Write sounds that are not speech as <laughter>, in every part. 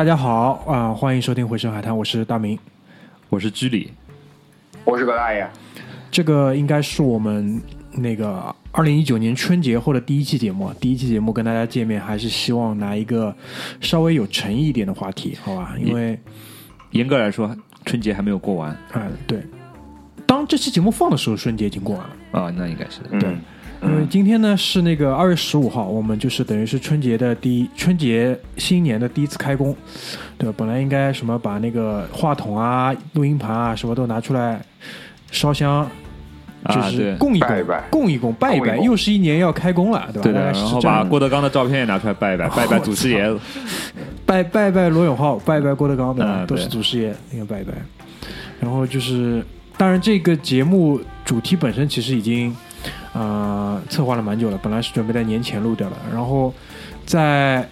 大家好啊、欢迎收听《回声海滩》，我是大明。我是居里，我是葛大爷，这个应该是我们那个二零一九年春节后的第一期节目。第一期节目跟大家见面，还是希望拿一个稍微有诚意一点的话题，好吧？因为严格来说，春节还没有过完嗯、对，当这期节目放的时候，春节已经过完了。啊，那应该是嗯对因为今天呢是那个二月十五号，我们就是等于是春节的第一春节新年的第一次开工，对吧？本来应该什么把那个话筒啊、录音盘啊什么都拿出来烧香，就啊，是供一供，拜一拜供一供，拜一拜，又是一年要开工了，对吧？然后把郭德纲的照片也拿出来拜一拜，拜一拜 <laughs> 祖师爷，拜拜拜罗永浩，拜一拜郭德纲，对吧？嗯都是祖师爷，应该拜一拜。然后就是，当然这个节目主题本身其实已经呃策划了蛮久了，本来是准备在年前录掉的，然后在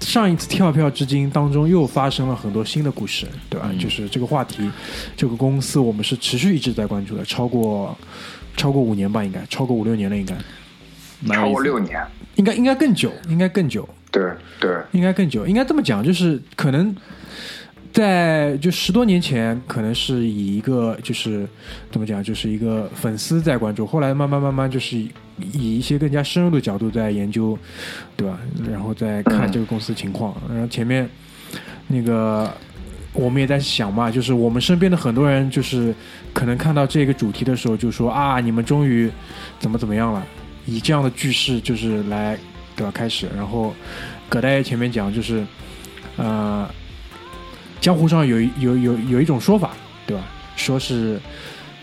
上一次跳票至今当中又发生了很多新的故事，对吧？嗯。就是这个话题，这个公司我们是持续一直在关注的，超过超过五年吧，应该超过五六年了，应该。超蛮有过六年，应该应该更久，应该更久。对对，应该更久，应该这么讲，就是可能在就十多年前，可能是以一个就是怎么讲，就是一个粉丝在关注，后来慢慢慢慢就是以以一些更加深入的角度在研究，对吧？然后再看这个公司情况，然后前面那个我们也在想嘛，就是我们身边的很多人，就是可能看到这个主题的时候，就说啊，你们终于怎么怎么样了，以这样的句式就是来对吧开始，然后葛大爷前面讲就是呃，江湖上有一有有有一种说法，对吧？说是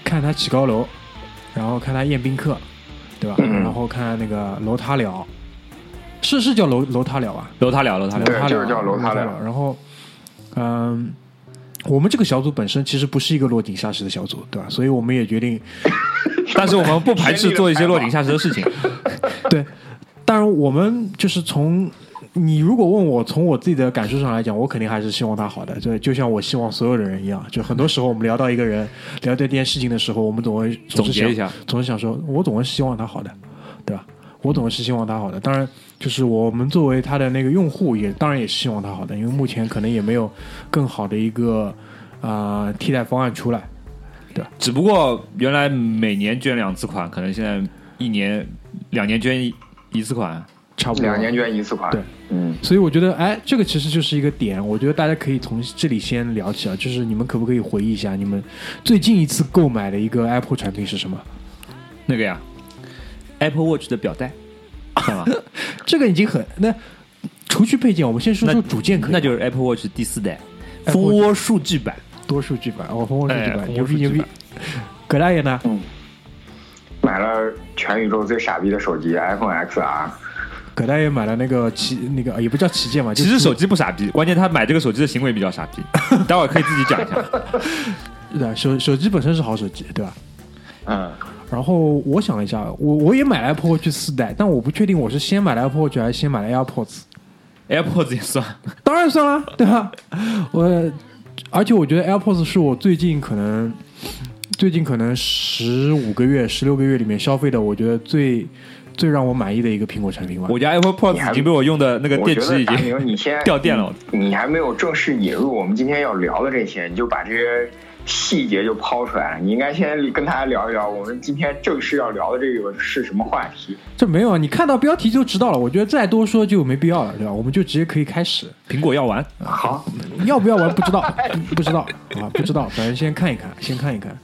看他起高楼，然后看他宴宾客，对吧？嗯然后看那个楼塌了，是是叫楼楼塌了啊？楼塌了，楼塌了，楼塌了，对就是叫楼塌了了。然后，嗯，我们这个小组本身其实不是一个落井下石的小组，对吧？所以我们也决定，<laughs> 但是我们不排斥做一些落井下石的事情。对，当然我们就是从你如果问我从我自己的感受上来讲，我肯定还是希望他好的，就就像我希望所有的人一样。就很多时候我们聊到一个人，聊这件事情的时候，我们总会总是想总结一下，总是想说，我总是希望他好的，对吧？我总是希望他好的。当然，就是我们作为他的那个用户也，当然也是希望他好的，因为目前可能也没有更好的一个啊、呃替代方案出来。对吧只不过原来每年捐两次款，可能现在一年、两年捐一一次款。差不多两年捐一次款，对，嗯，所以我觉得，哎，这个其实就是一个点。我觉得大家可以从这里先聊起啊，就是你们可不可以回忆一下，你们最近一次购买的一个 Apple 产品是什么？那个呀，Apple Watch 的表带？<laughs> 这个已经很那，除去配件，我们先说说主件可以吗，那就是 Apple Watch 第四代蜂窝数据版。多数据版，哦，蜂窝数据版，牛逼牛逼。葛大爷呢？嗯买了全宇宙最傻逼的手机 iPhone XR，葛大爷买了那个旗，那个呃也不叫旗舰嘛，其实手机不傻逼，关键他买这个手机的行为比较傻逼。<laughs> 待会儿可以自己讲一下。<laughs> 对手手机本身是好手机，对吧？嗯，然后我想了一下，我我也买了 Apple Watch 四代，但我不确定我是先买了 Apple Watch 还是先买了 AirPods。AirPods 也算，当然算了，<laughs> 对吧？我而且我觉得 AirPods 是我最近可能最近可能十五个月、十六个月里面消费的，我觉得最最让我满意的一个苹果产品吧。我家 Apple 你 Pods 已经被我用的那个电池已经你先 <laughs> 掉电了。你还没有正式引入我们今天要聊的这些，你就把这些细节就抛出来了。你应该先跟大家聊一聊我们今天正式要聊的这个是什么话题。这没有啊，你看到标题就知道了。我觉得再多说就没必要了，对吧？我们就直接可以开始。苹果要玩，好，要不要玩不知道，不不知道啊，不知道，反正先看一看，先看一看。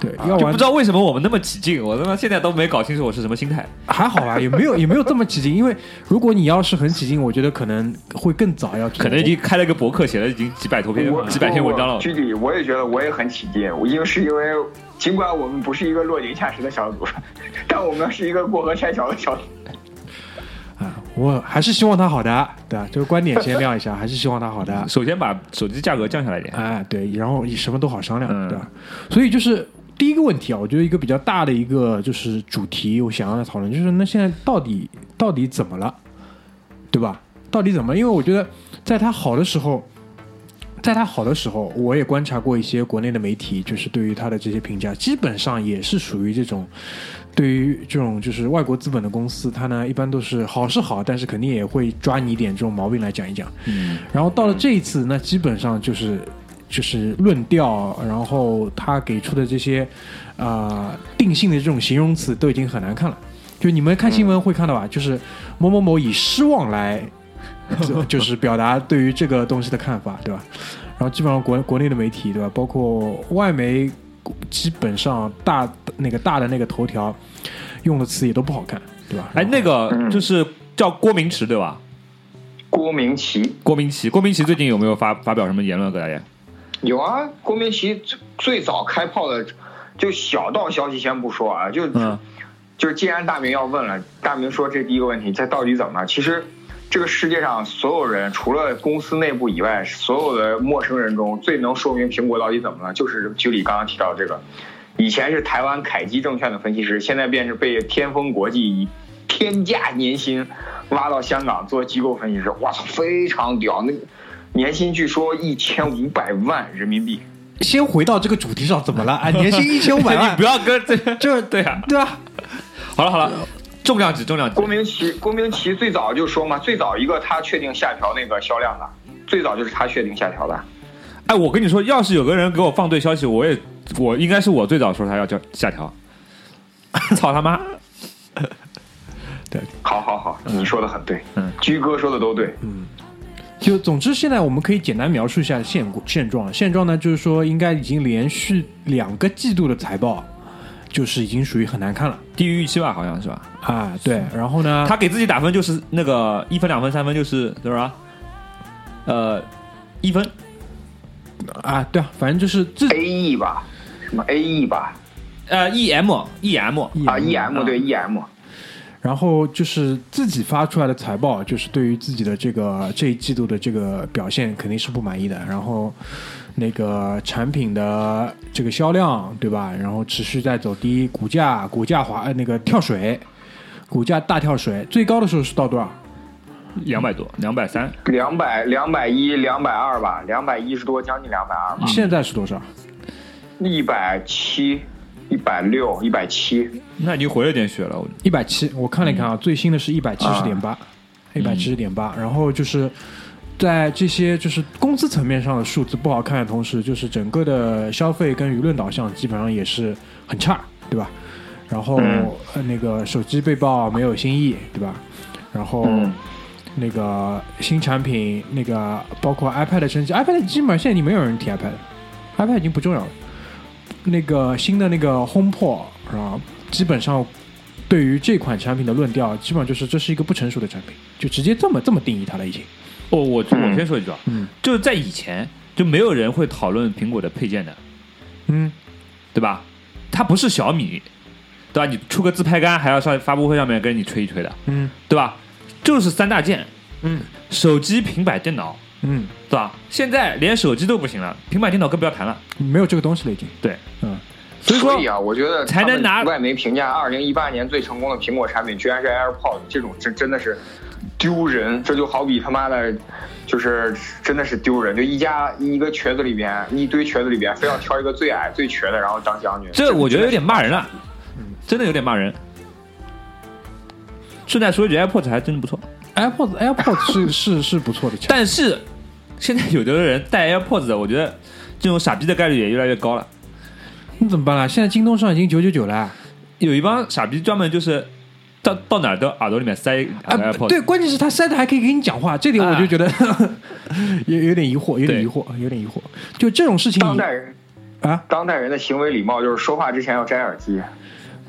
对，要玩就不知道为什么我们那么起劲，我他妈现在都没搞清楚我是什么心态。还好吧，也没有也没有这么起劲。因为如果你要是很起劲，我觉得可能会更早要可能已经开了个博客，写了已经几百多篇几百篇文章了。具体我也觉得我也很起劲，我因为是因为尽管我们不是一个落井下石的小组，但我们是一个过河拆桥的小组。<laughs> 啊，我还是希望他好的，对吧？这个观点先亮一下，还是希望他好的。<laughs> 首先把手机价格降下来一点，哎，对，然后什么都好商量，嗯对吧？所以就是第一个问题啊，我觉得一个比较大的一个就是主题，我想要来讨论，就是那现在到底到底怎么了，对吧？到底怎么？因为我觉得在它好的时候，在它好的时候，我也观察过一些国内的媒体，就是对于它的这些评价，基本上也是属于这种，对于这种就是外国资本的公司，它呢一般都是好是好，但是肯定也会抓你一点这种毛病来讲一讲。嗯，然后到了这一次，那基本上就是就是论调，然后他给出的这些啊、呃定性的这种形容词都已经很难看了。就你们看新闻会看到吧，<laughs> 就是某某某以失望来，<laughs> 就就是表达对于这个东西的看法，对吧？然后基本上国国内的媒体，对吧？包括外媒，基本上大那个大的那个头条用的词也都不好看，对吧？哎，那个嗯就是叫郭明池对吧？郭明奇郭明奇，郭明奇最近有没有发发表什么言论？给大家？有啊，郭明奇最最早开炮的，就小道消息先不说啊，就、嗯就是既然大明要问了，大明说这第一个问题，这到底怎么了？其实这个世界上所有人，除了公司内部以外，所有的陌生人中最能说明苹果到底怎么了，就是居里刚刚提到这个。以前是台湾凯基证券的分析师，现在便是被天风国际以天价年薪挖到香港做机构分析师，哇操，非常屌！那年薪据说一千五百万人民币。先回到这个主题上，怎么了？啊，<laughs> 年薪一千五百你万不，要跟这这对啊。对啊？好了好了，重量级重量级郭。明奇，郭明奇最早就说嘛，最早一个他确定下调那个销量的，最早就是他确定下调的。哎，我跟你说，要是有个人给我放对消息，我也我应该是我最早说他要叫下调。<laughs> 操他妈！<laughs> 对好好好，你说的很对，嗯，居哥说的都对，就总之，现在我们可以简单描述一下现现状。现状呢，就是说应该已经连续两个季度的财报，就是已经属于很难看了低于预期吧，好像是吧？啊。对，然后呢，他给自己打分就是那个一分、两分、三分，就是多少？呃，一分。啊，对啊，反正就是这 A E 吧，什么 A E 吧，呃，E M E M 啊 E M 对 E M，然后就是自己发出来的财报，就是对于自己的这个这一季度的这个表现肯定是不满意的。然后那个产品的这个销量，对吧？然后持续在走低，股价股价滑呃那个跳水，股价大跳水，最高的时候是到多少？两百多，两百三。两百两百一两百二吧，两百一十多，将近两百二吧，现在是多少？一百七，一百六，一百七，那已经回了点血了。我一百七，我看了一看啊，最新的是一百七十点八，一百七十点八。然后就是在这些就是工资层面上的数字不好看的同时，就是整个的消费跟舆论导向基本上也是很差，对吧？然后、嗯呃那个手机被曝没有新意，对吧？然后。嗯那个新产品，那个包括 iPad 升级，iPad 基本上现在已经没有人提 iPad，iPad 已经不重要了。那个新的那个 HomePod 啊，基本上对于这款产品的论调，基本上就是这是一个不成熟的产品，就直接这么这么定义它了已经。哦，我嗯我先说一句啊，嗯就是在以前就没有人会讨论苹果的配件的，嗯，对吧？它不是小米，对吧？你出个自拍杆还要上发布会上面跟你吹一吹的，嗯对吧？就是三大件，嗯手机、平板电脑，嗯，对吧？现在连手机都不行了，平板电脑更不要谈了。没有这个东西了已经。对，嗯，所以说啊，我觉得才能拿外媒评价二零一八年最成功的苹果产品，居然是 AirPods，这种真真的是丢人。这就好比他妈的，就是真的是丢人。就一家一个瘸子里边，一堆瘸子里边，非要挑一个最矮最瘸的，然后当将军。这我觉得有点骂人了。了，真的有点骂人。顺带说一句，AirPods 还真的不错，AirPods AirPods 是 <laughs> 是是不错的，但是现在有的人戴 AirPods 的，我觉得这种傻逼的概率也越来越高了。那怎么办啦？现在京东上已经九九九了。有一帮傻逼专门就是到到哪儿都耳朵里面塞一啊个 AirPods，、对，关键是他塞的还可以给你讲话，这点我就觉得、<laughs> 有有点疑惑，有点疑惑，有点疑惑。就这种事情当代人，啊，当代人的行为礼貌就是说话之前要摘耳机。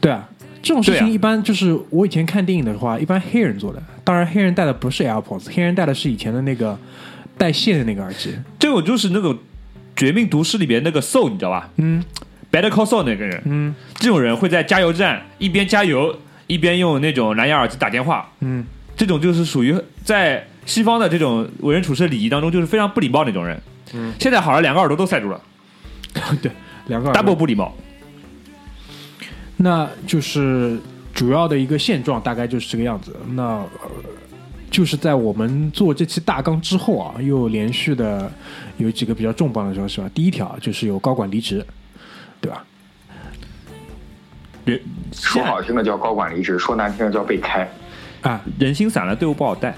对啊，这种事对啊情一般就是我以前看电影的话，一般黑人做的。当然，黑人戴的不是 AirPods，黑人戴的是以前的那个带线的那个耳机。这种就是那种《绝命毒师》里边那个 Soul，你知道吧嗯？Better Call soul 那个人，嗯这种人会在加油站一边加油一边用那种蓝牙耳机打电话，嗯，这种就是属于在西方的这种为人处事礼仪当中就是非常不礼貌那种人。嗯，现在好了，两个耳朵都塞住了 <laughs> 对，两个耳朵，double 不礼貌。那就是主要的一个现状，大概就是这个样子。那、呃、就是在我们做这期大纲之后啊，又连续的有几个比较重磅的消息吧。第一条就是有高管离职，对吧？人说好听的叫高管离职，说难听的叫被开。啊，人心散了，队伍不好带。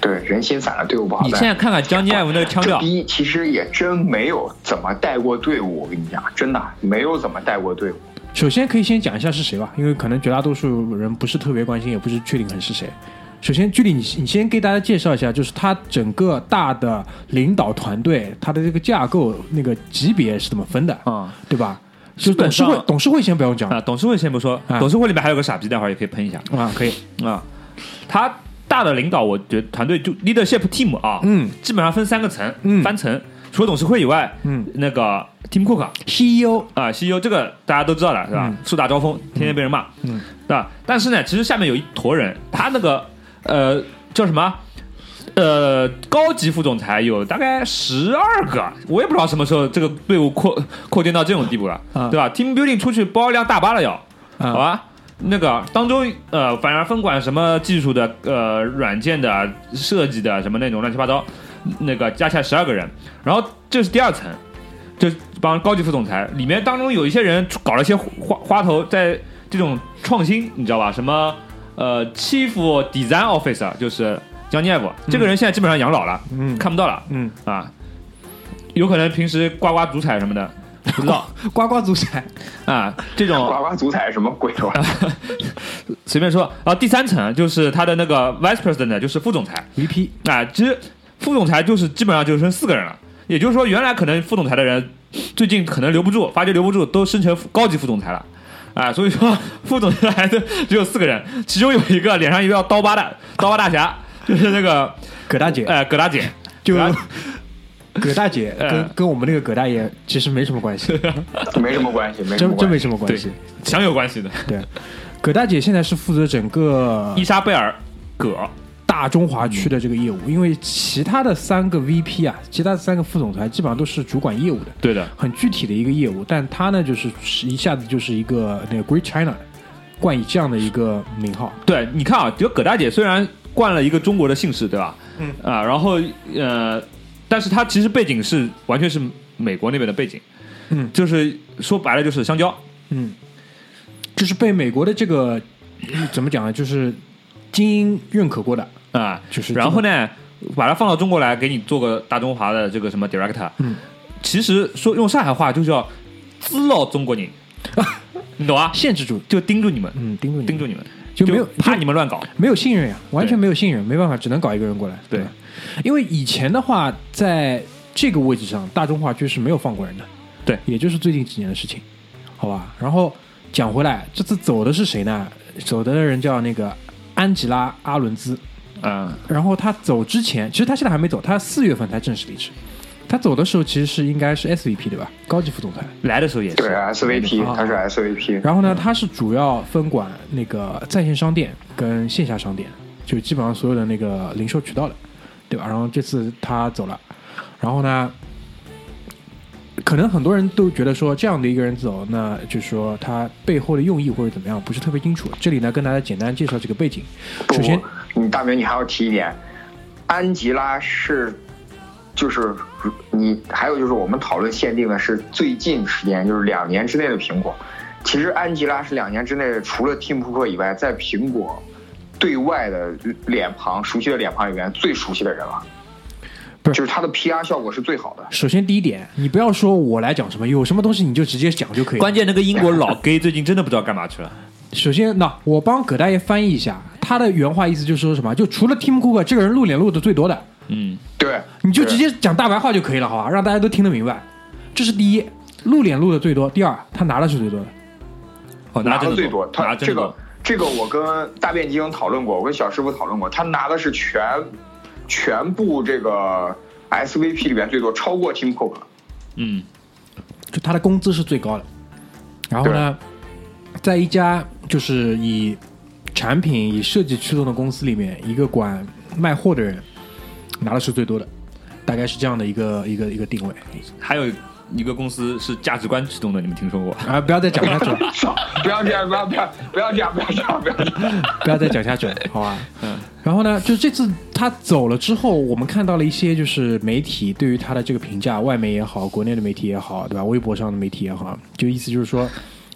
对，人心散了，队伍不好带。你现在看看江尼埃夫那个腔调，第一其实也真没有怎么带过队伍，我跟你讲，真的没有怎么带过队伍。首先可以先讲一下是谁吧，因为可能绝大多数人不是特别关心，也不是确定很是谁。首先，距离你你先给大家介绍一下，就是它整个大的领导团队，它的这个架构那个级别是怎么分的，啊。对吧？就董事会，董事会先不用讲。啊，董事会先不说，啊。董事会里面还有个傻逼，待会儿也可以喷一下。啊，可以，啊。他大的领导，我觉得团队就 leadership team 啊，嗯。基本上分三个层，嗯。三层。除了董事会以外，嗯。那个 team Cook，CEO，啊，CEO 这个大家都知道了是吧？嗯？树大招风，天天被人骂，嗯，对吧？但是呢，其实下面有一坨人，他那个呃叫什么？呃，高级副总裁有大概十二个，我也不知道什么时候这个队伍扩扩建到这种地步了，啊对吧？Team Building 出去包一辆大巴了要，啊好吧？那个当中呃，反而分管什么技术的、呃软件的、设计的什么那种乱七八糟，那个加起来十二个人，然后这是第二层，这帮高级副总裁里面当中有一些人搞了一些花花头，在这种创新，你知道吧？什么呃，Chief Design Officer 就是江尼埃夫，这个人现在基本上养老了，嗯。看不到了。嗯，啊，有可能平时刮刮足彩什么的，<laughs> 不知道。刮刮足彩，啊，这种刮刮足彩什么鬼？玩意儿？随便说。然后第三层就是他的那个 Vice President，就是副总裁。VP，啊，其实副总裁就是基本上就剩四个人了。也就是说，原来可能副总裁的人，最近可能留不住，发觉留不住，都升成高级副总裁了。啊，所以说副总裁的只有四个人，其中有一个脸上有一道刀疤的刀疤大侠，就是那个葛大姐，呃葛大姐，就葛葛大姐 <laughs> 跟呃跟我们那个葛大爷其实没什么关系，<laughs> 没什么关系，没什么真真没什么关系。，强有关系的。对，葛大姐现在是负责整个伊莎贝尔葛大中华区的这个业务，因为其他的三个 VP 啊，其他的三个副总裁基本上都是主管业务的，对的，很具体的一个业务，但他呢就是一下子就是一个那个 Great China 冠以这样的一个名号，对，你看啊，就葛大姐虽然冠了一个中国的姓氏，对吧？嗯。啊，然后呃，但是她其实背景是完全是美国那边的背景，嗯。就是说白了就是香蕉，嗯，就是被美国的这个嗯怎么讲呢，就是精英认可过的，啊，就是然后呢，把它放到中国来，给你做个大中华的这个什么 director，嗯，其实说用上海话就叫滋扰中国人，<laughs> 你懂啊？限制住，就盯住你们，嗯，盯住你，盯住你们，就没有怕你们乱搞，没有信任呀，完全没有信任，没办法，只能搞一个人过来。对，因为以前的话，在这个位置上，大中华区是没有放过人的。对也就是最近几年的事情，好吧。然后讲回来，这次走的是谁呢？走的人叫那个安吉拉·阿伦兹。嗯，然后他走之前，其实他现在还没走，他四月份才正式离职。他走的时候其实是应该是 SVP 对吧？高级副总裁。来的时候也是，对 SVP，啊他是 SVP。然后呢，他是主要分管那个在线商店跟线下商店，就基本上所有的那个零售渠道的，对吧？然后这次他走了，然后呢，可能很多人都觉得说这样的一个人走，那就是说他背后的用意或者怎么样不是特别清楚。这里呢，跟大家简单介绍几个背景。首先，你大明，你还要提一点，安吉拉是，就是你还有就是我们讨论限定的是最近时间，就是两年之内的苹果。其实安吉拉是两年之内除了 Tim Cook 以外，在苹果对外的脸庞熟悉的脸庞里面最熟悉的人了。不是就是他的 PR 效果是最好的。首先第一点，你不要说我来讲什么，有什么东西你就直接讲就可以了。关键那个英国老 gay 最近真的不知道干嘛去了。首先，那我帮葛大爷翻译一下，他的原话意思就是说什么？就除了 Tim Cook 这个人露脸露的最多的，嗯，对，你就直接讲大白话就可以了，好吧？让大家都听得明白。这是第一，露脸露的最多；第二，他拿的是最多的。哦，拿的的最多。拿他这个。这个我跟大变精讨论过，我跟小师傅讨论过，他拿的是全全部这个 SVP 里面最多，超过 Tim Cook。嗯，就他的工资是最高的。然后呢，在一家就是以产品以设计驱动的公司里面，一个管卖货的人拿的是最多的。大概是这样的一个一个一个定位还有一个公司是价值观驱动的，你们听说过？啊！不要再讲下去了，<laughs> 不要这样，不要不要不要这样，不要这样，不要讲。不要再讲下去了，好吧？嗯。然后呢，就是这次他走了之后，我们看到了一些就是媒体对于他的这个评价，外媒也好，国内的媒体也好，对吧？微博上的媒体也好，就意思就是说，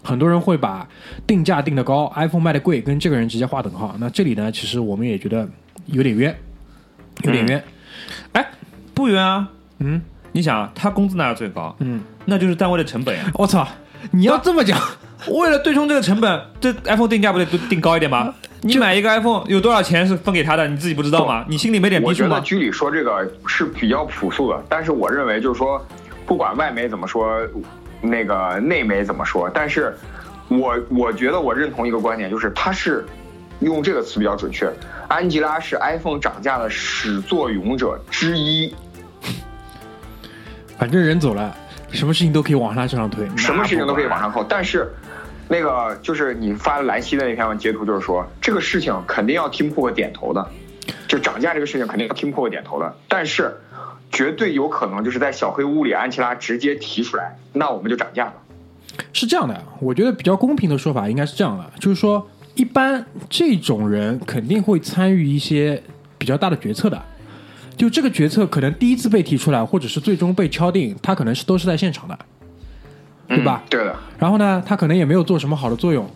很多人会把定价定得高，iPhone 卖的贵，跟这个人直接划等号。那这里呢，其实我们也觉得有点冤，有点冤。哎，不冤啊！嗯你想啊，他工资拿的最高，嗯，那就是单位的成本呀。我操！你要这么讲，为了对冲这个成本，这 iPhone 定价不得定高一点吗？你买一个 iPhone 有多少钱是分给他的，你自己不知道吗？你心里没点逼数吗？觉得居里说这个是比较朴素的，但是我认为就是说，不管外媒怎么说，那个内媒怎么说，但是我我觉得我认同一个观点，就是他是用这个词比较准确。安吉拉是 iPhone 涨价的始作俑者之一，反正人走了，什么事情都可以往他身上推，什么事情都可以往上。上扣。但是那个就是你发兰溪的那篇截图，就是说这个事情肯定要 Tim Cook 点头的，就涨价这个事情肯定要 Tim Cook 点头的，但是绝对有可能就是在小黑屋里，安琪拉直接提出来，那我们就涨价了。是这样的，我觉得比较公平的说法应该是这样的，就是说，一般这种人肯定会参与一些比较大的决策的。就这个决策可能第一次被提出来，或者是最终被敲定，他可能是都是在现场的，对吧嗯？对的，然后呢，他可能也没有做什么好的作用，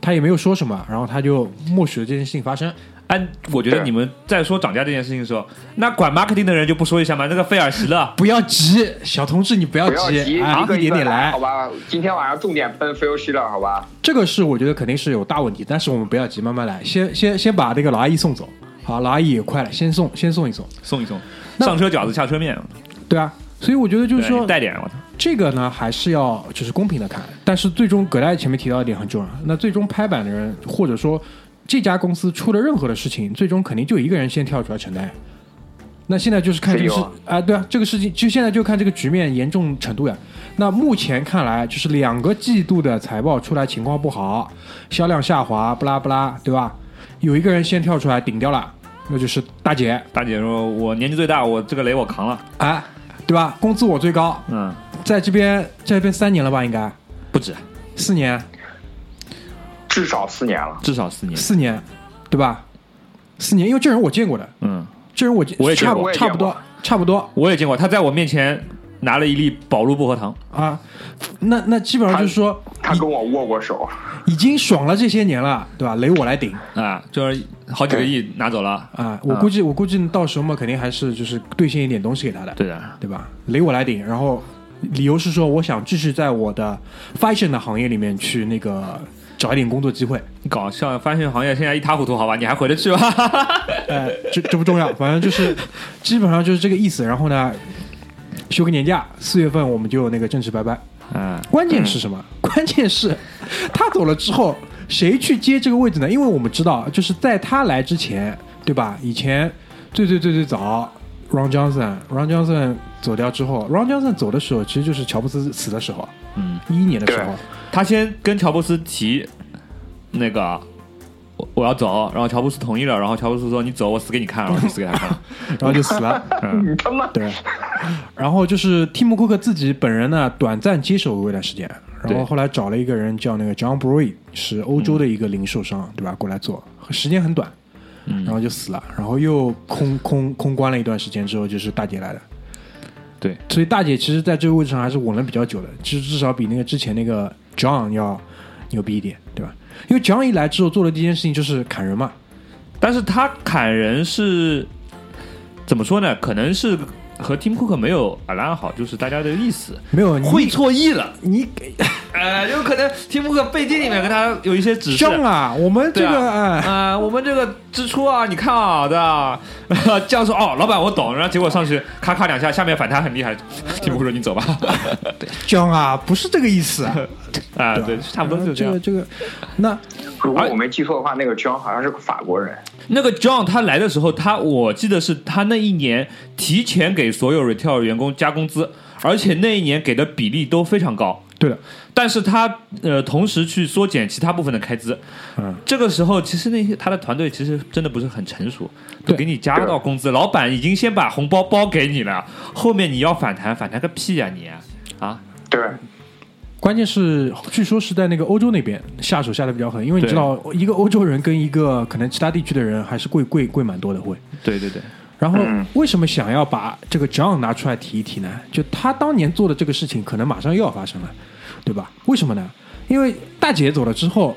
他也没有说什么，然后他就默许了这件事情发生。按我觉得你们在说涨价这件事情的时候，那管 marketing 的人就不说一下吗？那个菲尔希勒，不要急，小同志，你不要急，啊，一个一点点来好。吧？今天晚上重点喷 Phil Schiller，好吧？这个是我觉得肯定是有大问题，但是我们不要急，慢慢来，先先先把这个老阿姨送走。好，老阿姨也快了，先送先送一送，送一送，上车饺子下车面，对啊。所以我觉得就是说，带点，我操，这个呢还是要就是公平的看，但是最终葛大爷前面提到一点很重要，那最终拍板的人或者说这家公司出了任何的事情，最终肯定就一个人先跳出来承担。那现在就是看这个事啊，对啊，这个事情就现在就看这个局面严重程度呀。那目前看来，就是两个季度的财报出来情况不好，销量下滑，不拉不拉，对吧？有一个人先跳出来顶掉了，那就是大姐，大姐说我年纪最大，我这个雷我扛了，哎，对吧？工资我最高，嗯，在这边在这边三年了吧，应该不止，四年。至少四年了。至少四年，四年，对吧？四年，因为这人我见过的，嗯，这人我见我也见差过差不多差不多我也见过，他在我面前拿了一粒宝路薄荷糖，啊。那那基本上就是说，他跟我握过手，已经爽了这些年了，对吧？雷我来顶啊，就是好几个亿拿走了，啊！我估计我估计到时候嘛，肯定还是就是兑现一点东西给他的，对的，对吧？雷我来顶，然后理由是说我想继续在我的 fashion 的行业里面去那个找一点工作机会。你搞笑，发现行业现在一塌糊涂，好吧，你还回得去吗？<laughs> 哎，这这不重要，反正就是基本上就是这个意思。然后呢，休个年假，四月份我们就那个正式拜拜。嗯，关键是什么？关键是他走了之后，谁去接这个位置呢？因为我们知道，就是在他来之前，对吧？以前最最最最早，Ron Johnson，Ron Johnson 走掉之后，Ron Johnson 走的时候，其实就是乔布斯死的时候，嗯，一一年的时候，他先跟乔布斯提那个我我要走，然后乔布斯同意了，然后乔布斯说你走，我死给你看，然后就死给他看。<laughs> 然后就死了。<laughs> 你他妈对，然后就是蒂姆·库克自己本人呢，短暂接手过一段时间，然后后来找了一个人叫那个 John Bray，是欧洲的一个零售商，对吧？过来做，时间很短，嗯然后就死了，然后又空空空关了一段时间之后，就是大姐来的。对，所以大姐其实在这个位置上还是稳了比较久的，其实至少比那个之前那个 John 要牛逼一点，对吧？因为 John 一来之后做的第一件事情就是砍人嘛，但是他砍人是怎么说呢？可能是和 Tim Cook 没有阿兰好，就是大家的意思没有你会错意了。你给 <laughs> 呃，有可能 Tim Cook 背地里面跟他有一些指示。啊，我们这个啊，哎。啊、我们这个支出啊，你看啊，对啊，<laughs> 这样说哦，老板我懂，然后结果上去咔咔两下，下面反弹很厉害，<laughs> Tim Cook 说你走吧，江啊，不是这个意思，啊，吧对，差不多就这样这个。这个，那如果我没记错的话，那个 John 好像是个法国人。那个 John 他来的时候，他我记得是他那一年提前给所有 retail 员工加工资，而且那一年给的比例都非常高，对的，但是他呃同时去缩减其他部分的开支，嗯，这个时候其实那些他的团队其实真的不是很成熟，对。都给你加到工资，老板已经先把红包包给你了，后面你要反弹，反弹个屁呀、你啊！对，关键是据说是在那个欧洲那边下手下的比较狠，因为你知道一个欧洲人跟一个可能其他地区的人还是贵贵贵蛮多的会。对对对，然后嗯为什么想要把这个 John 拿出来提一提呢？就他当年做的这个事情，可能马上又要发生了，对吧？为什么呢？因为大姐走了之后，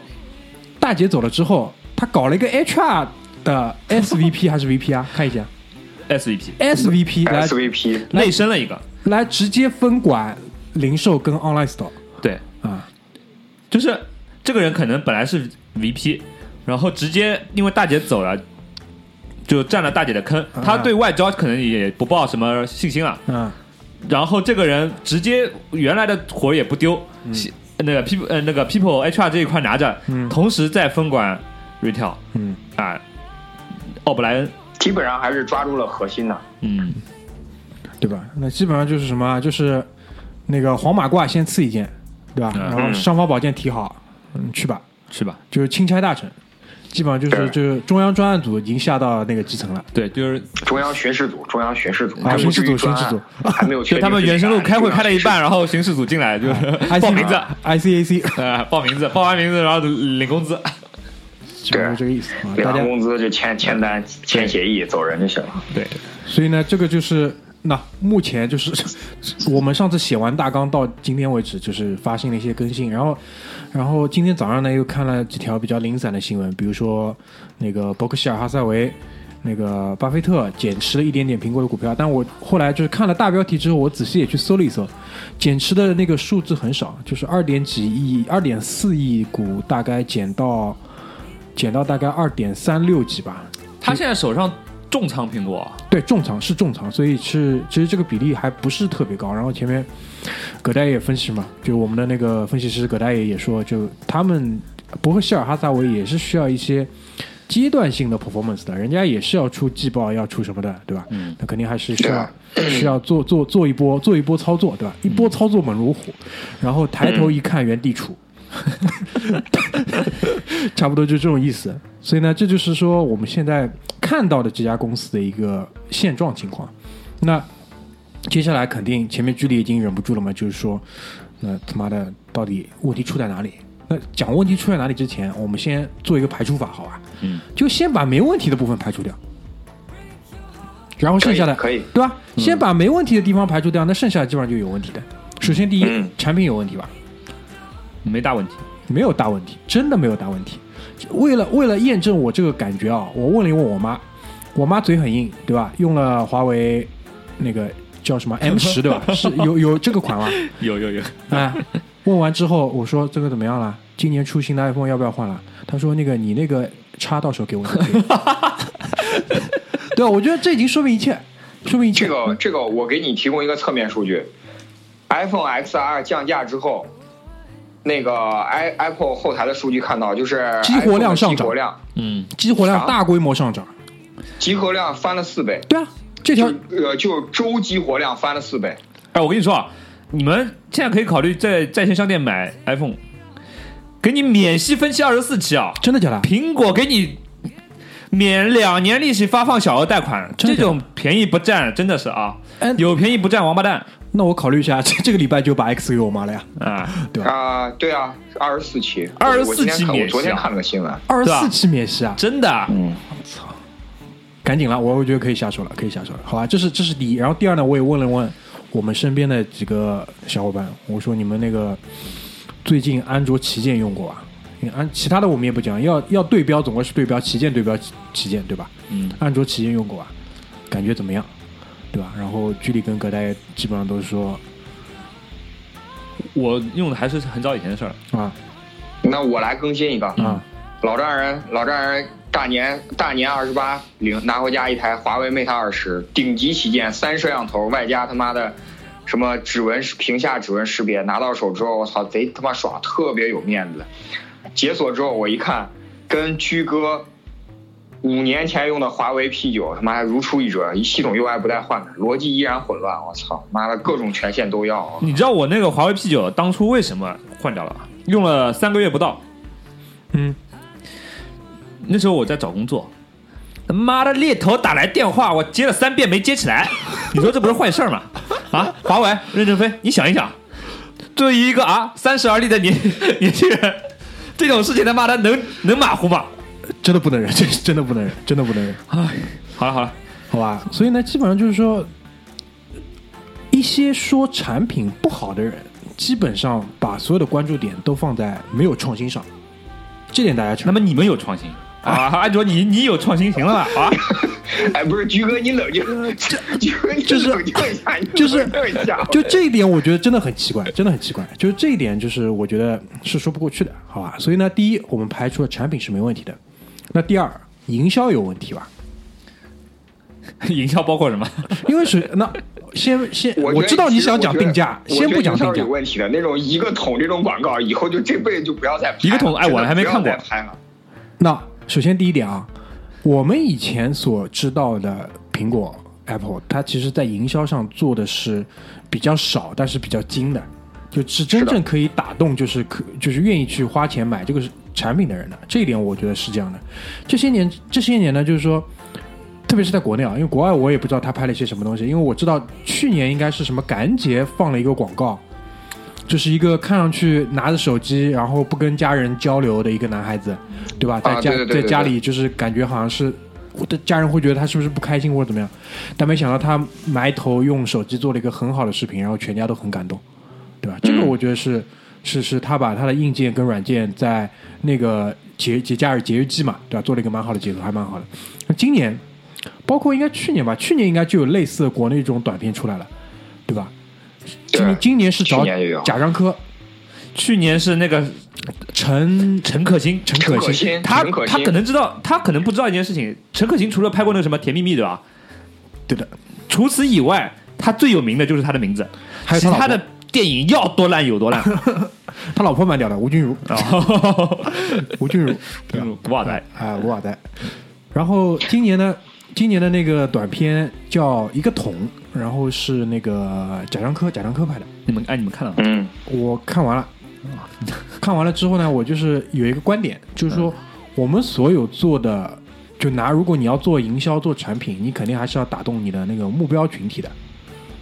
大姐走了之后，他搞了一个 HR 的 SVP <laughs> 还是 VP 啊？看一下 SVP SVP 来 SVP 内升了一个，来直接分管零售跟 online store 就是这个人可能本来是 VP，然后直接因为大姐走了。就占了大姐的坑，他对外交可能也不抱什么信心了。嗯，然后这个人直接原来的活也不丢，嗯那个 people 呃那个 people HR 这一块拿着，嗯同时在分管 retail 嗯，啊，奥布莱恩，基本上还是抓住了核心的。嗯，对吧？那基本上就是什么啊？就是那个黄马褂先刺一件，对吧？嗯然后尚方宝剑提好，嗯，去吧，去吧？就是钦差大臣，基本上就是就是中央专案组已经下到那个基层了。对，就是中央巡视组，中央巡视组，啊巡视组巡视组还没有 <laughs> 确定就他们原生路开会开了一，半，然后巡视组进来就是啊 <laughs> 报名字，ICAC，呃，<laughs> 报名字，报完名字然后领工资，基本上是这个意思领完工资就签签单、签协议走人就行了。对，所以呢，这个就是那目前就是 <laughs> 我们上次写完大纲到今天为止，就是发行了一些更新，然后然后今天早上呢又看了几条比较零散的新闻，比如说那个伯克希尔哈撒韦。那个巴菲特减持了一点点苹果的股票，但我后来就是看了大标题之后，我仔细也去搜了一搜，减持的那个数字很少，就是二点几亿、二点四亿股，大概减到减到大概二点三六几吧，他现在手上重仓苹果，对，重仓是重仓，所以是其实这个比例还不是特别高。然后前面葛大爷也分析嘛，就我们的那个分析师葛大爷也说，就他们伯克希尔哈撒韦也是需要一些阶段性的 performance 的，人家也是要出季报，要出什么的，对吧？嗯，那肯定还是需要需要做做做一波做一波操作，对吧？一波操作猛如虎，然后抬头一看原地杵。<laughs> 差不多就这种意思。所以呢，这就是说我们现在看到的这家公司的一个现状情况。那接下来肯定前面距离已经忍不住了嘛，就是说，那他妈的到底问题出在哪里？那讲问题出在哪里之前，我们先做一个排除法，好吧？嗯，就先把没问题的部分排除掉，然后剩下的可以对吧？先把没问题的地方排除掉，那剩下的基本上就有问题的。首先第一，嗯产品有问题吧？没大问题。没有大问题，真的没有大问题。为了为了验证我这个感觉啊，我问了一问我妈，我妈嘴很硬，对吧？用了华为那个叫什么 <laughs> M 十，对吧？是有有这个款吗？<laughs> 有有有，啊，问完之后我说这个怎么样了？今年出新的 iPhone 要不要换了？她说那个你那个叉到时候给我。<laughs> 对啊，我觉得这已经说明一切，说明一切。这个这个，我给你提供一个侧面数据，iPhone XR 降价之后，那个 i Apple 后台的数据看到，就是激活量上涨激活量嗯，激活量大规模上涨。激活量翻了四倍，对啊，这条呃就周激活量翻了四倍。哎，我跟你说啊，你们现在可以考虑在在线商店买 iPhone，给你免息分期二十四期啊，真的假的？苹果给你免两年利息发放小额贷款，这种便宜不占，真的是啊哎，有便宜不占王八蛋那我考虑一下，这 <laughs> 这个礼拜就把 X 给我妈了呀。啊！对吧？啊、对啊，二十四期，24我今天看，期免息啊我昨天看了个新闻，二十四期免息啊！真的，嗯，操赶紧了，我我觉得可以下手了，可以下手了。好吧，这是这是第一。然后第二呢，我也问了问我们身边的几个小伙伴，我说你们那个最近安卓旗舰用过吧？其他的我们也不讲，要要对标总归是对标旗舰，对标旗旗舰，对吧？嗯，安卓旗舰用过吧？感觉怎么样？对吧？然后居里跟葛大爷基本上都是说我用的还是很早以前的事儿。啊那我来更新一个，啊老丈人，老丈人大年大年二十八领拿回家一台华为 Mate 二十，顶级旗舰，三摄像头，外加他妈的什么指纹屏下指纹识别，拿到手之后，我操，贼他妈爽，特别有面子。解锁之后我一看，跟居哥五年前用的华为 P 九，他妈还如出一辙，一系统 UI 不带换的，逻辑依然混乱。我操，妈的各种权限都要。你知道我那个华为 P 九当初为什么换掉了？用了三个月不到，嗯，那时候我在找工作，他妈的猎头打来电话，我接了三遍没接起来，你说这不是坏事儿吗？啊，华为任正非，你想一想，作为一个啊三十而立的年 <laughs> 年轻人，这种事情他妈的能能马虎吗？真的不能忍，真 <laughs> 真的不能忍，真的不能忍。唉，好了好了，好吧，所以呢，基本上就是说，一些说产品不好的人，基本上把所有的关注点都放在没有创新上，这点大家承认。那么你们有创新啊？安卓你你有创新行了吧？啊，<laughs> 哎，不是，菊哥，你冷静，<laughs> 菊哥，你就是冷静一下，就是冷静一下，就这一点，我觉得真的很奇怪，真的很奇怪。就是这一点，就是我觉得是说不过去的，好吧？所以呢，第一，我们排除了产品是没问题的，那第二，营销有问题吧？<laughs> 营销包括什么？因为是那先先，我我知道你想讲定价，先不讲定价有。问题的那种一个桶这种广告，以后就这辈子就不要再拍了一个桶哎我还没看过不要再拍了。那首先第一点啊，我们以前所知道的苹果 Apple，它其实在营销上做的是比较少，但是比较精的，就是真正可以打动，就是可就是愿意去花钱买这个产品的人的。这一点我觉得是这样的。这些年这些年呢，就是说。特别是在国内啊，因为国外我也不知道他拍了一些什么东西，因为我知道去年应该是什么感恩节放了一个广告，就是一个看上去拿着手机，然后不跟家人交流的一个男孩子，对吧？在啊家、在家里就是感觉好像是我的家人会觉得他是不是不开心或者怎么样，但没想到他埋头用手机做了一个很好的视频，然后全家都很感动，对吧？这个嗯我觉得是是是他把他的硬件跟软件在那个节节假日节日季嘛，对吧？做了一个蛮好的结合，还蛮好的。那今年包括应该去年吧，去年应该就有类似的国内这种短片出来了，对吧？今年今年是找贾樟柯、去年是那个陈陈可辛，陈陈可可辛，他他可能知道，他可能不知道一件事情。陈可辛除了拍过那个什么《甜蜜蜜》，对吧？对的，除此以外，他最有名的就是他的名字，还有他其他的电影要多烂有多烂。<laughs> 他老婆蛮屌的，吴君如，<laughs> 吴君如，古瓦仔，啊，古瓦仔。然后今年呢，今年的那个短片叫《一个桶》，然后是那个贾樟柯，贾樟柯拍的。你们哎，你们看了吗？嗯，我看完了，看完了之后呢，我就是有一个观点，就是说我们所有做的，就拿如果你要做营销、做产品，你肯定还是要打动你的那个目标群体的，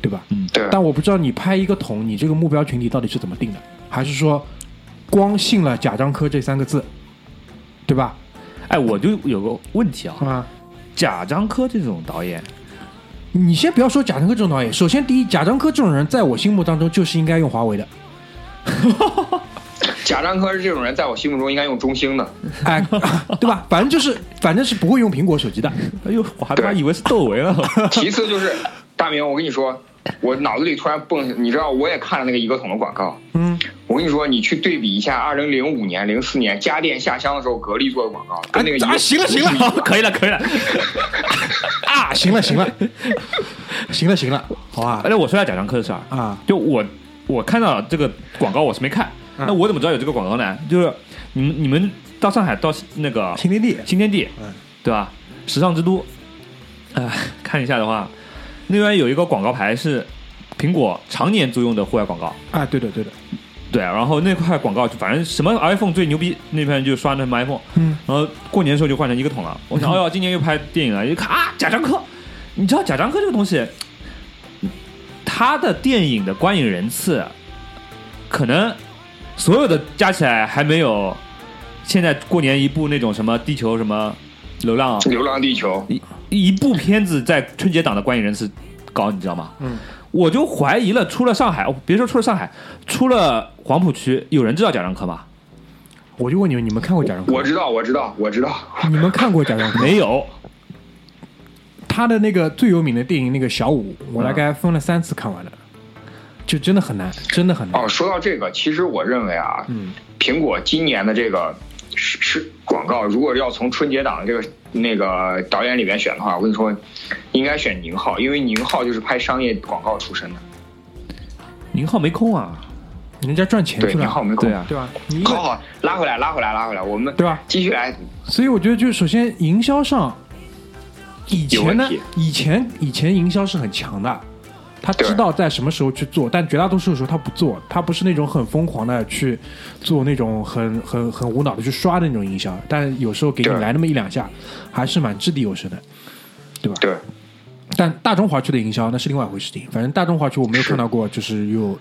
对吧？嗯，对，但我不知道你拍一个桶，你这个目标群体到底是怎么定的，还是说光信了贾樟柯这三个字，对吧？哎，我就有个问题啊，啊，贾樟柯这种导演，你先不要说贾樟柯这种导演，首先第一，贾樟柯这种人在我心目当中就是应该用华为的，贾樟柯是这种人，在我心目中应该用中兴的。哎，<laughs> 对吧？反正就是反正是不会用苹果手机的，哎呦，我还他妈以为是窦唯了。<laughs> 其次就是大明，我跟你说，我脑子里突然蹦，你知道，我也看了那个一个桶的广告。嗯，我跟你说，你去对比一下，二零零五年、零四年家电下乡的时候，格力做的广告，跟那个一个啊，行了行了，好可以了，可以了。<laughs> 啊，行了行了，行了 <laughs> 行了，好吧而且我说下贾樟柯的事儿，啊，就我我看到这个广告我是没看，嗯那我怎么知道有这个广告呢？就是你们你们到上海到那个新天地，新天地，嗯对吧？时尚之都，呃，看一下的话，那边有一个广告牌是苹果常年租用的户外广告，啊，对的对的，对，然后那块广告就反正什么 iPhone 最牛逼，那边就刷那什么 iPhone，嗯，然后过年的时候就换成一个桶了。我想，嗯。哦哟，今年又拍电影了，一看啊，贾樟柯，你知道贾樟柯这个东西，他的电影的观影人次，可能所有的加起来还没有现在过年一部那种什么地球什么流浪《流浪地球》，一一部片子在春节档的观影人次高，你知道吗？嗯，我就怀疑了，出了上海，哦别说出了上海，出了黄浦区，有人知道贾樟柯吗？我就问你们，你们看过贾樟柯？我知道，我知道，我知道。你们看过贾樟柯？<laughs> 没有，他的那个最有名的电影那个小五，我大概分了三次看完了，就真的很难，真的很难。哦，说到这个，其实我认为啊，嗯，苹果今年的这个是是广告，如果要从春节档的这个那个导演里面选的话，我跟你说，应该选宁浩，因为宁浩就是拍商业广告出身的。宁浩没空啊。人家赚钱对，去了，对，啊，对吧？你好好拉回来，拉回来，拉回来，我们对吧？继续来。所以我觉得，就首先营销上，以前呢以前以前营销是很强的，他知道在什么时候去做，但绝大多数的时候他不做，他不是那种很疯狂的去做那种很很很无脑的去刷的那种营销，但有时候给你来那么一两下，还是蛮掷地有声的，对吧？对，但大中华区的营销那是另外一回事情，反正大中华区我没有看到过，就是有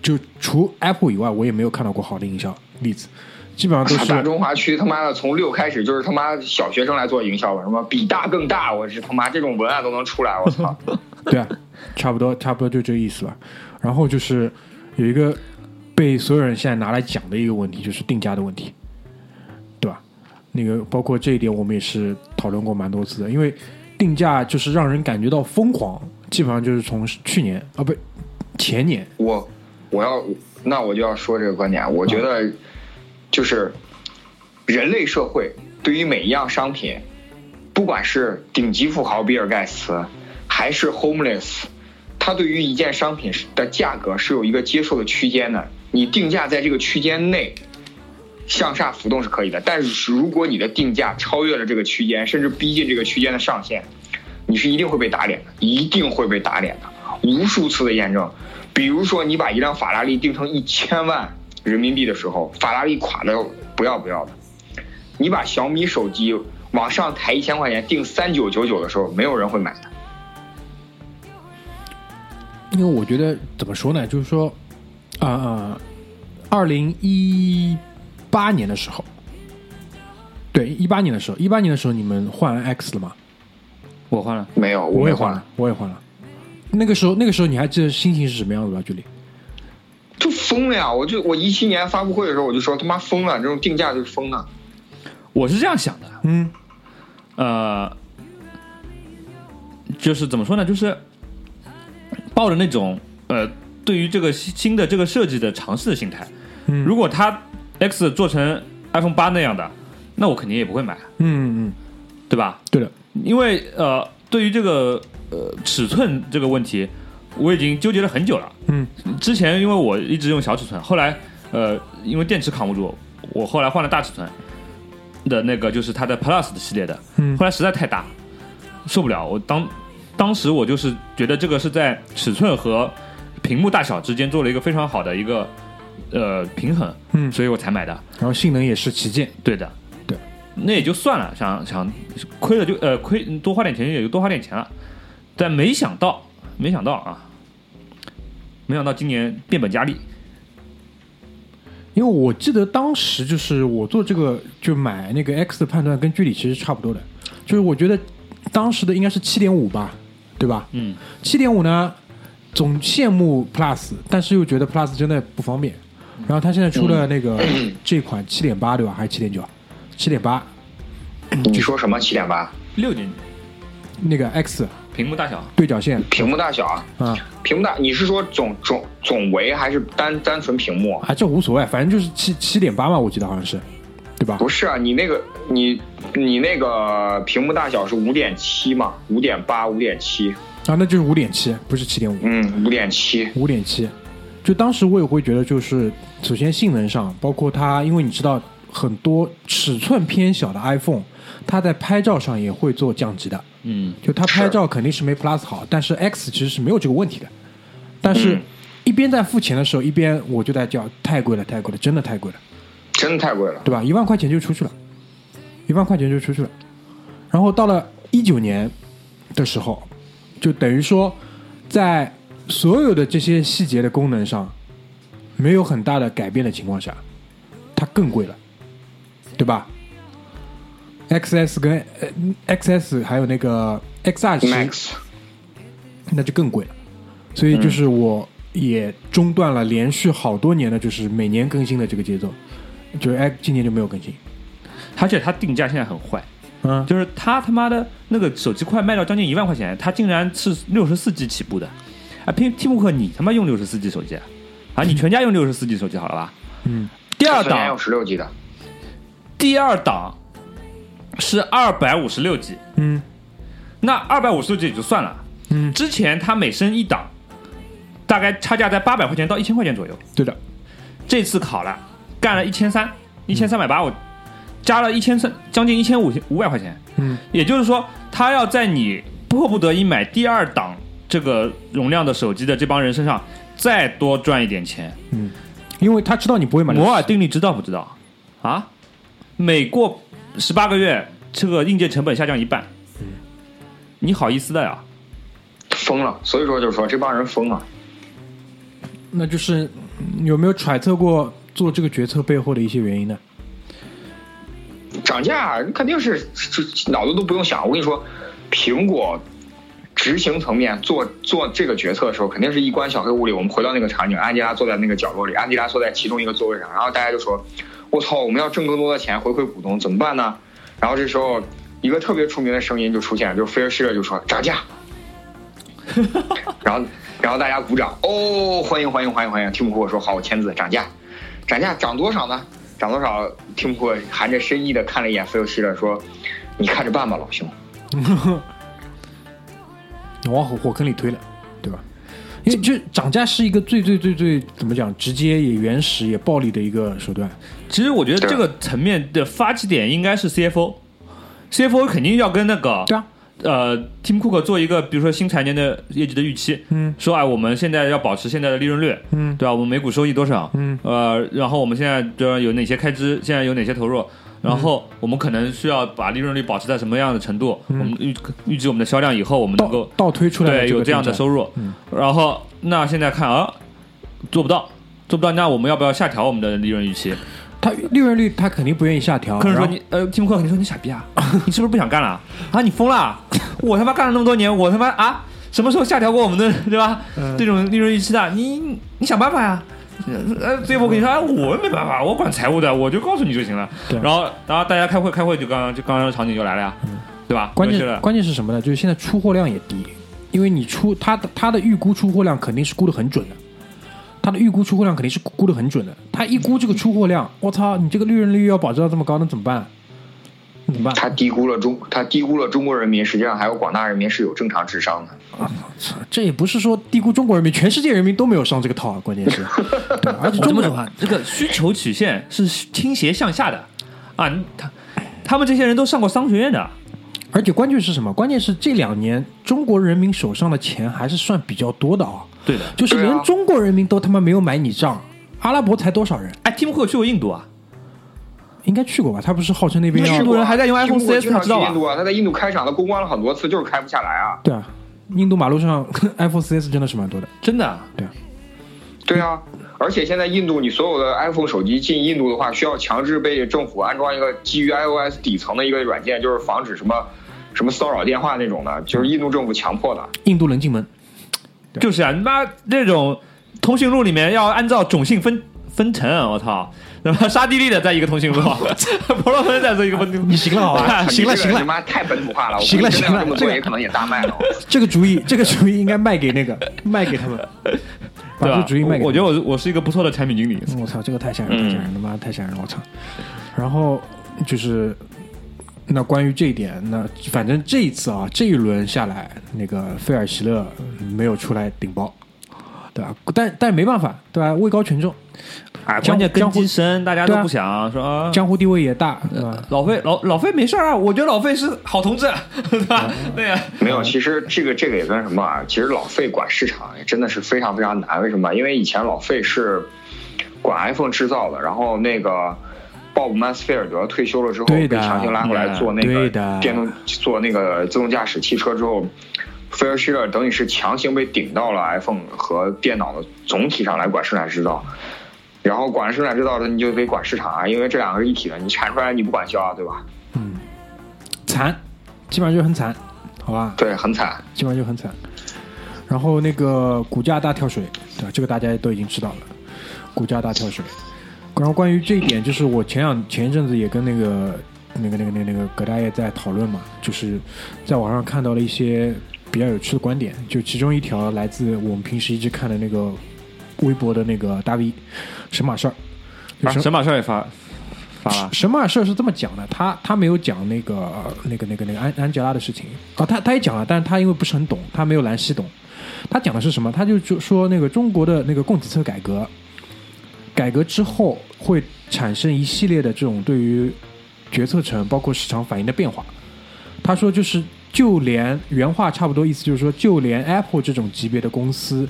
就除 Apple 以外，我也没有看到过好的营销例子，基本上都是大中华区他妈的从六开始就是他妈小学生来做营销吧，什么比大更大，我是他妈这种文案都能出来，我操！<laughs> 对啊，差不多差不多就这个意思吧。然后就是有一个被所有人现在拿来讲的一个问题，就是定价的问题，对吧？那个包括这一点，我们也是讨论过蛮多次的，因为定价就是让人感觉到疯狂，基本上就是从去年啊不前年，我我要那我就要说这个观点，我觉得就是人类社会对于每一样商品，不管是顶级富豪比尔盖茨，还是 homeless，他对于一件商品的价格是有一个接受的区间的，你定价在这个区间内。向下浮动是可以的，但是如果你的定价超越了这个区间，甚至逼近这个区间的上限，你是一定会被打脸的，一定会被打脸的，无数次的验证。比如说，你把一辆法拉利定成一千万人民币的时候，法拉利垮的不要不要的；你把小米手机往上抬一千块钱定三九九九的时候，没有人会买的。因为我觉得怎么说呢，就是说，啊啊，二零一八年的时候，对，一八年的时候，一八年的时候你们换 X 了吗？我换了，没有，我也换了，，我也换了。那个时候，那个时候你还记得心情是什么样子吧？距离就疯了呀！我就我一七年发布会的时候，我就说他妈疯了，这种定价就是疯了。我是这样想的，嗯呃，就是怎么说呢，就是抱着那种呃，对于这个新新的这个设计的尝试的心态。嗯如果它 X 做成 iPhone 八那样的，那我肯定也不会买，嗯嗯，对吧？对的，因为呃，对于这个呃尺寸这个问题，我已经纠结了很久了。嗯，之前因为我一直用小尺寸，后来呃，因为电池扛不住，我后来换了大尺寸的那个，就是它的 Plus 的系列的。嗯后来实在太大，受不了。我当当时我就是觉得这个是在尺寸和屏幕大小之间做了一个非常好的一个呃平衡，嗯。所以我才买的。然后性能也是旗舰，对的，对，那也就算了，想想亏了就呃亏多花点钱也就多花点钱了，但没想到没想到啊，没想到今年变本加厉，因为我记得当时就是我做这个就买那个 X 的判断跟距离其实差不多的，就是我觉得当时的应该是七点五吧，对吧？嗯，七点五呢，总羡慕 Plus，但是又觉得 Plus 真的不方便。然后他现在出了那个、<clears throat> 这款七点八对吧？还是七点九？七点八你说什么七点八？六点那个 X 屏幕大小，对角线屏幕大小啊？啊屏幕大，你是说总总总围还是单单纯屏幕？啊，这无所谓，反正就是七七点八嘛，我记得好像是，对吧？不是啊，你那个你你那个屏幕大小是五点七嘛？五点八、五点七，啊，那就是五点七，不是七点五。嗯，五点七，五点七，就当时我也会觉得，就是首先性能上，包括它，因为你知道很多尺寸偏小的 iPhone，它在拍照上也会做降级的，嗯，就它拍照肯定是没 Plus 好，但是 X 其实是没有这个问题的。但是嗯，一边在付钱的时候，一边我就在叫太贵了，太贵了，真的太贵了，真的太贵了。对吧？一万块钱就出去了，一万块钱就出去了。然后到了一九年的时候，就等于说，在所有的这些细节的功能上没有很大的改变的情况下，它更贵了，对吧？XS 跟呃 XS 还有那个 XR Max，那就更贵了。所以就是我也中断了连续好多年的，就是每年更新的这个节奏，就是哎，今年就没有更新。而且它定价现在很坏，嗯，就是它他妈的那个手机快卖到将近一万块钱，它竟然是六十四 G 起步的，啊，拼蒂姆克你他妈用六十四 G 手机，啊，你全家用六十四 G 手机好了吧？嗯，第二档，十六 G 的，第二档是二百五十六 G，嗯。那二百五十六 G 也就算了，嗯，之前它每升一档，大概差价在八百块钱到一千块钱左右。对的，这次考了，干了一千三，一千三百八，我加了一千三，将近一千五五百块钱。嗯，也就是说，他要在你迫不得已买第二档这个容量的手机的这帮人身上再多赚一点钱。嗯因为他知道你不会买。摩尔定律知道不知道？啊，每过十八个月，这个硬件成本下降一半。嗯你好意思的呀？疯了。所以说就是说这帮人疯了。那就是嗯有没有揣测过做这个决策背后的一些原因呢？涨价你肯定是脑子都不用想。我跟你说，苹果执行层面做做这个决策的时候，肯定是一关小黑屋里。我们回到那个场景，安吉拉坐在那个角落里，安吉拉坐在其中一个座位上，然后大家就说：“我操，我们要挣更多的钱回馈股东，怎么办呢？”然后这时候一个特别出名的声音就出现，就是菲尔希勒就说：“涨价。”然后然后大家鼓掌，哦，欢迎欢迎欢迎欢迎！蒂姆库克说：“好，我签字，涨价，涨价涨多少呢？涨多少？”听不过含着深意的看了一眼菲尔希勒，说：“你看着办吧，老兄。<laughs> ”你往火火坑里推了，对吧？因为这涨价是一个最最最最怎么讲，直接也原始也暴力的一个手段。其实我觉得这个层面的发起点应该是 CFO，CFO 肯定要跟那个对啊，呃，Tim Cook 做一个，比如说新财年的业绩的预期，嗯说哎，我们现在要保持现在的利润率，嗯对吧？我们每股收益多少？嗯，呃，然后我们现在的有哪些开支？现在有哪些投入？然后我们可能需要把利润率保持在什么样的程度？我们预预计我们的销量以后我们能够倒推出来的对有这样的收入，入。嗯然后那现在看啊，做不到，做不到，那我们要不要下调我们的利润预期？他利润率他肯定不愿意下调。客人说你呃 Cook 肯定说你傻逼啊，<laughs> 你是不是不想干了啊？你疯了啊？我他妈干了那么多年，我他妈啊，什么时候下调过我们的对吧？嗯这种利润预期的，你你想办法呀。呃，最后我跟你说，哎，我没办法，我管财务的，我就告诉你就行了。对然后，然后大家开会，开会就刚刚就刚刚场景就来了呀，对吧？关键关键是什么呢？就是现在出货量也低，因为你出他的它的预估出货量肯定是估的很准的，它的预估出货量肯定是估的很准的。他一估这个出货量，我操，你这个利润率要保持到这么高，那怎么办？那怎么办？他低估了中，他低估了中国人民，实际上还有广大人民是有正常智商的。这也不是说低估中国人民，全世界人民都没有上这个套啊，关键是，<laughs> 对而且中国啊，这个需求曲线是倾斜向下的啊，他他们这些人都上过商学院的，而且关键是什么？关键是这两年中国人民手上的钱还是算比较多的啊，对的。就是连中国人民都他妈没有买你账，阿拉伯才多少人？哎，Tim Cook 去过印度啊？应该去过吧？他不是号称那边要印度人还在用 iPhone 过 4S 经常他知道印度啊，他在印度开厂，他公关了很多次，就是开不下来啊。对啊，印度马路上 <laughs> iPhone 4S 真的是蛮多的。真的对啊？对啊，而且现在印度你所有的 iPhone 手机进印度的话，需要强制被政府安装一个基于 iOS 底层的一个软件，就是防止什么什么骚扰电话那种的，就是印度政府强迫的。印度能进门，就是啊，你妈这种通讯录里面要按照种姓分分层，我操！那么沙地利的在一个通讯录，<laughs> 婆罗门在这一个通讯录，你行了 <laughs> 行了行了，你妈太本土化了，行了行了这个也可能也大卖了。这个主意，这个主意应该卖给那个，卖给他们，把这个主意卖给。我我觉得我我是一个不错的产品经理。我操，这个太吓人，太吓人，他妈太吓人了，我操！然后就是，那关于这一点，那反正这一次啊，这一轮下来，那个菲尔希勒没有出来顶包，对吧？但但没办法，对吧？位高权重，啊，江关键根基深，大家都不想说啊。江湖地位也大，对吧？老费老老费没事儿啊，我觉得老费是好同志，<laughs> 对吧？对呀，没有，其实这个这个也跟什么啊？其实老费管市场也真的是非常非常难。为什么？因为以前老费是管 iPhone 制造的，然后那个鲍勃曼斯菲尔德退休了之后，被强行拉过来做那个电动做那个自动驾驶汽车之后，菲尔希勒等于是强行被顶到了 iPhone 和电脑的总体上来管生产制造。然后管生产制造的，你就得管市场啊，因为这两个是一体的，你产出来你不管销啊，对吧？嗯惨，基本上就很惨，好吧？对，很惨。基本上就很惨。然后那个股价大跳水，对吧？这个大家都已经知道了，股价大跳水。然后关于这一点，就是我前两前一阵子也跟那个那个那个那个那个葛大爷在讨论嘛，就是在网上看到了一些比较有趣的观点，就其中一条来自我们平时一直看的那个微博的那个大 V 神马事儿，就啊，神马事儿也发发了，神马事儿是这么讲的，他他没有讲那个那个那个那个安安吉拉的事情啊，他他也讲了，但是他因为不是很懂，他没有兰溪懂。他讲的是什么？他就就说那个中国的那个供给侧改革，改革之后会产生一系列的这种对于决策层包括市场反应的变化。他说，就是就连原话差不多意思就是说，就连 Apple 这种级别的公司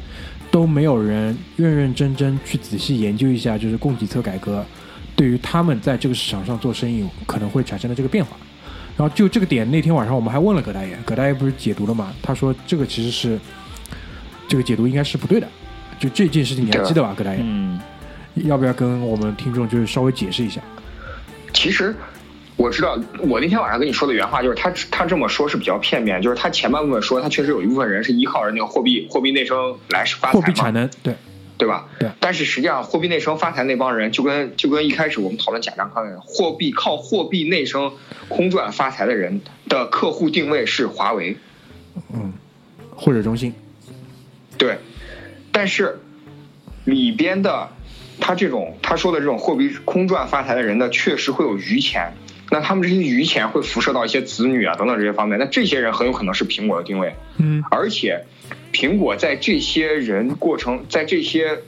都没有人认认真真去仔细研究一下，就是供给侧改革对于他们在这个市场上做生意可能会产生的这个变化。然后就这个点，那天晚上我们还问了葛大爷，葛大爷不是解读了嘛？他说这个其实是这个解读应该是不对的。就这件事情你还记得吧，葛大爷？嗯，要不要跟我们听众就是稍微解释一下？其实我知道，我那天晚上跟你说的原话就是他他这么说是比较片面，就是他前半部分说他确实有一部分人是依靠着那个货币货币内生来发财货币产能，对对吧？对。但是实际上，货币内生发财那帮人就跟就跟一开始我们讨论贾樟柯一样，货币靠货币内生空转发财的人的客户定位是华为，嗯，或者中兴，对。但是里边的他这种他说的这种货币空转发财的人呢，确实会有余钱。那他们这些余钱会辐射到一些子女啊等等这些方面。那这些人很有可能是苹果的定位。嗯。而且，苹果在这些人过程，在这些，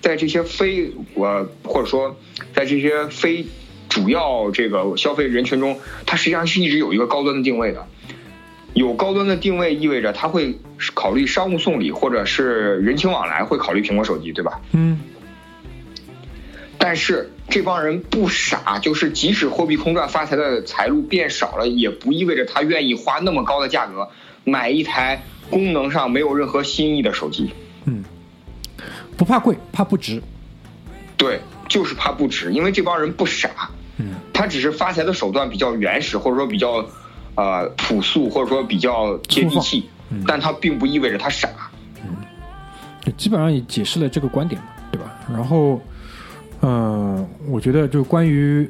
在这些非我或者说在这些非主要这个消费人群中，它实际上是一直有一个高端的定位的。有高端的定位意味着他会考虑商务送礼或者是人情往来，会考虑苹果手机，对吧？嗯。但是这帮人不傻，就是即使货币空转发财的财路变少了，也不意味着他愿意花那么高的价格买一台功能上没有任何新意的手机。嗯。不怕贵，怕不值。对，就是怕不值，因为这帮人不傻。嗯。他只是发财的手段比较原始，或者说比较。呃，朴素或者说比较接地气，但他并不意味着他傻。嗯，基本上也解释了这个观点嘛，对吧？然后，嗯，我觉得就关于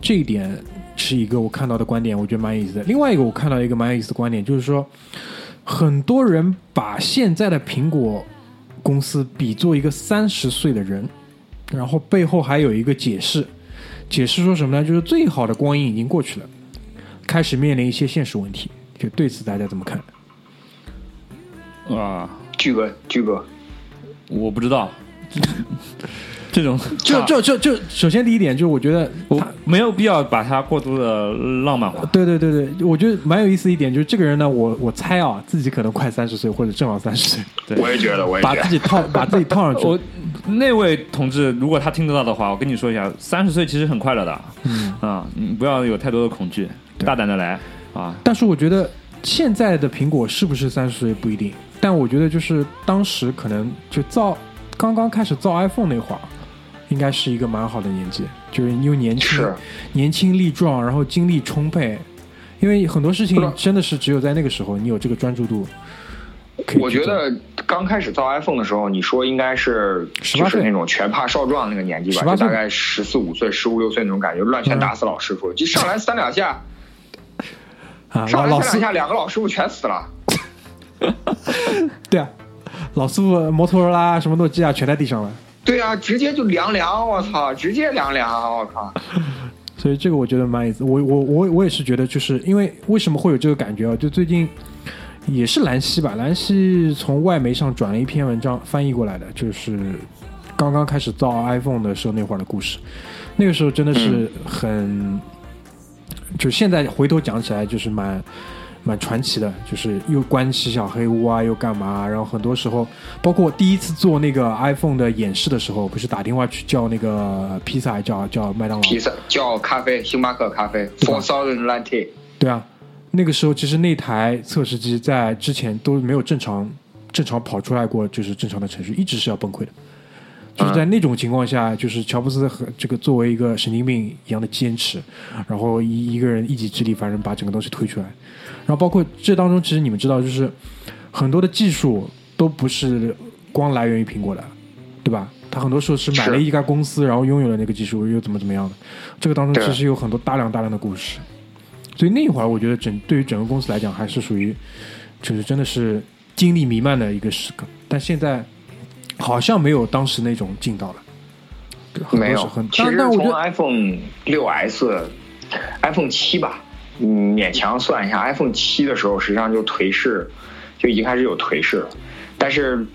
这一点是一个我看到的观点，我觉得蛮有意思的。另外一个我看到一个蛮有意思的观点，就是说，很多人把现在的苹果公司比作一个三十岁的人，然后背后还有一个解释，解释说什么呢？就是最好的光阴已经过去了。开始面临一些现实问题，就对此大家怎么看？啊，巨哥，巨哥，我不知道，这种就就就就首先第一点就是我觉得我没有必要把它过度的浪漫化。对对对对，我觉得蛮有意思一点就是这个人呢，我我猜啊，自己可能快三十岁或者正好三十岁。对我也觉得，我也把自己套 <laughs> 把自己套上去。我那位同志，如果他听得到的话，我跟你说一下，三十岁其实很快乐的。嗯啊，你不要有太多的恐惧。大胆的来啊！但是我觉得现在的苹果是不是三十岁不一定，但我觉得就是当时可能就造刚刚开始造 iPhone 那会儿，应该是一个蛮好的年纪，就是因为年轻、年轻力壮，然后精力充沛。因为很多事情真的是只有在那个时候，你有这个专注度。我觉得刚开始造 iPhone 的时候，你说应该是就是那种拳怕少壮那个年纪吧，就大概十四五岁、十五六岁那种感觉，乱拳打死老师傅，就上来三两下。<laughs> 啊，上来三两下，两个老师傅全死了。<laughs> 对啊，老师傅摩托罗拉什么诺基亚全在地上了。对啊，直接就凉凉，我操，直接凉凉，我靠。<laughs> 所以这个我觉得蛮意思，我我我我也是觉得，就是因为为什么会有这个感觉啊？就最近也是兰溪吧，兰溪从外媒上转了一篇文章翻译过来的，就是刚刚开始造 iPhone 的时候那会儿的故事，那个时候真的是很。就现在回头讲起来，就是蛮蛮传奇的，就是又关起小黑屋啊，又干嘛？然后很多时候，包括我第一次做那个 iPhone 的演示的时候，不是打电话去叫那个披萨，叫叫麦当劳，披萨叫咖啡，星巴克咖啡，Four Thousand Latte。对啊，那个时候其实那台测试机在之前都没有正常正常跑出来过，就是正常的程序，一直是要崩溃的。就是在那种情况下，就是乔布斯和这个作为一个神经病一样的坚持，然后一一个人一己之力，反正把整个东西推出来。然后包括这当中，其实你们知道，就是很多的技术都不是光来源于苹果的，对吧？他很多时候是买了一家公司，然后拥有了那个技术，又怎么怎么样的。这个当中其实有很多大量大量的故事。所以那会儿，我觉得整对于整个公司来讲，还是属于就是真的是精力弥漫的一个时刻。但现在。好像没有当时那种劲道了，没有。其实从 iPhone 六 S、iPhone 七吧，嗯，勉强算一下，iPhone 七的时候实际上就颓势，就已经开始有颓势了。但是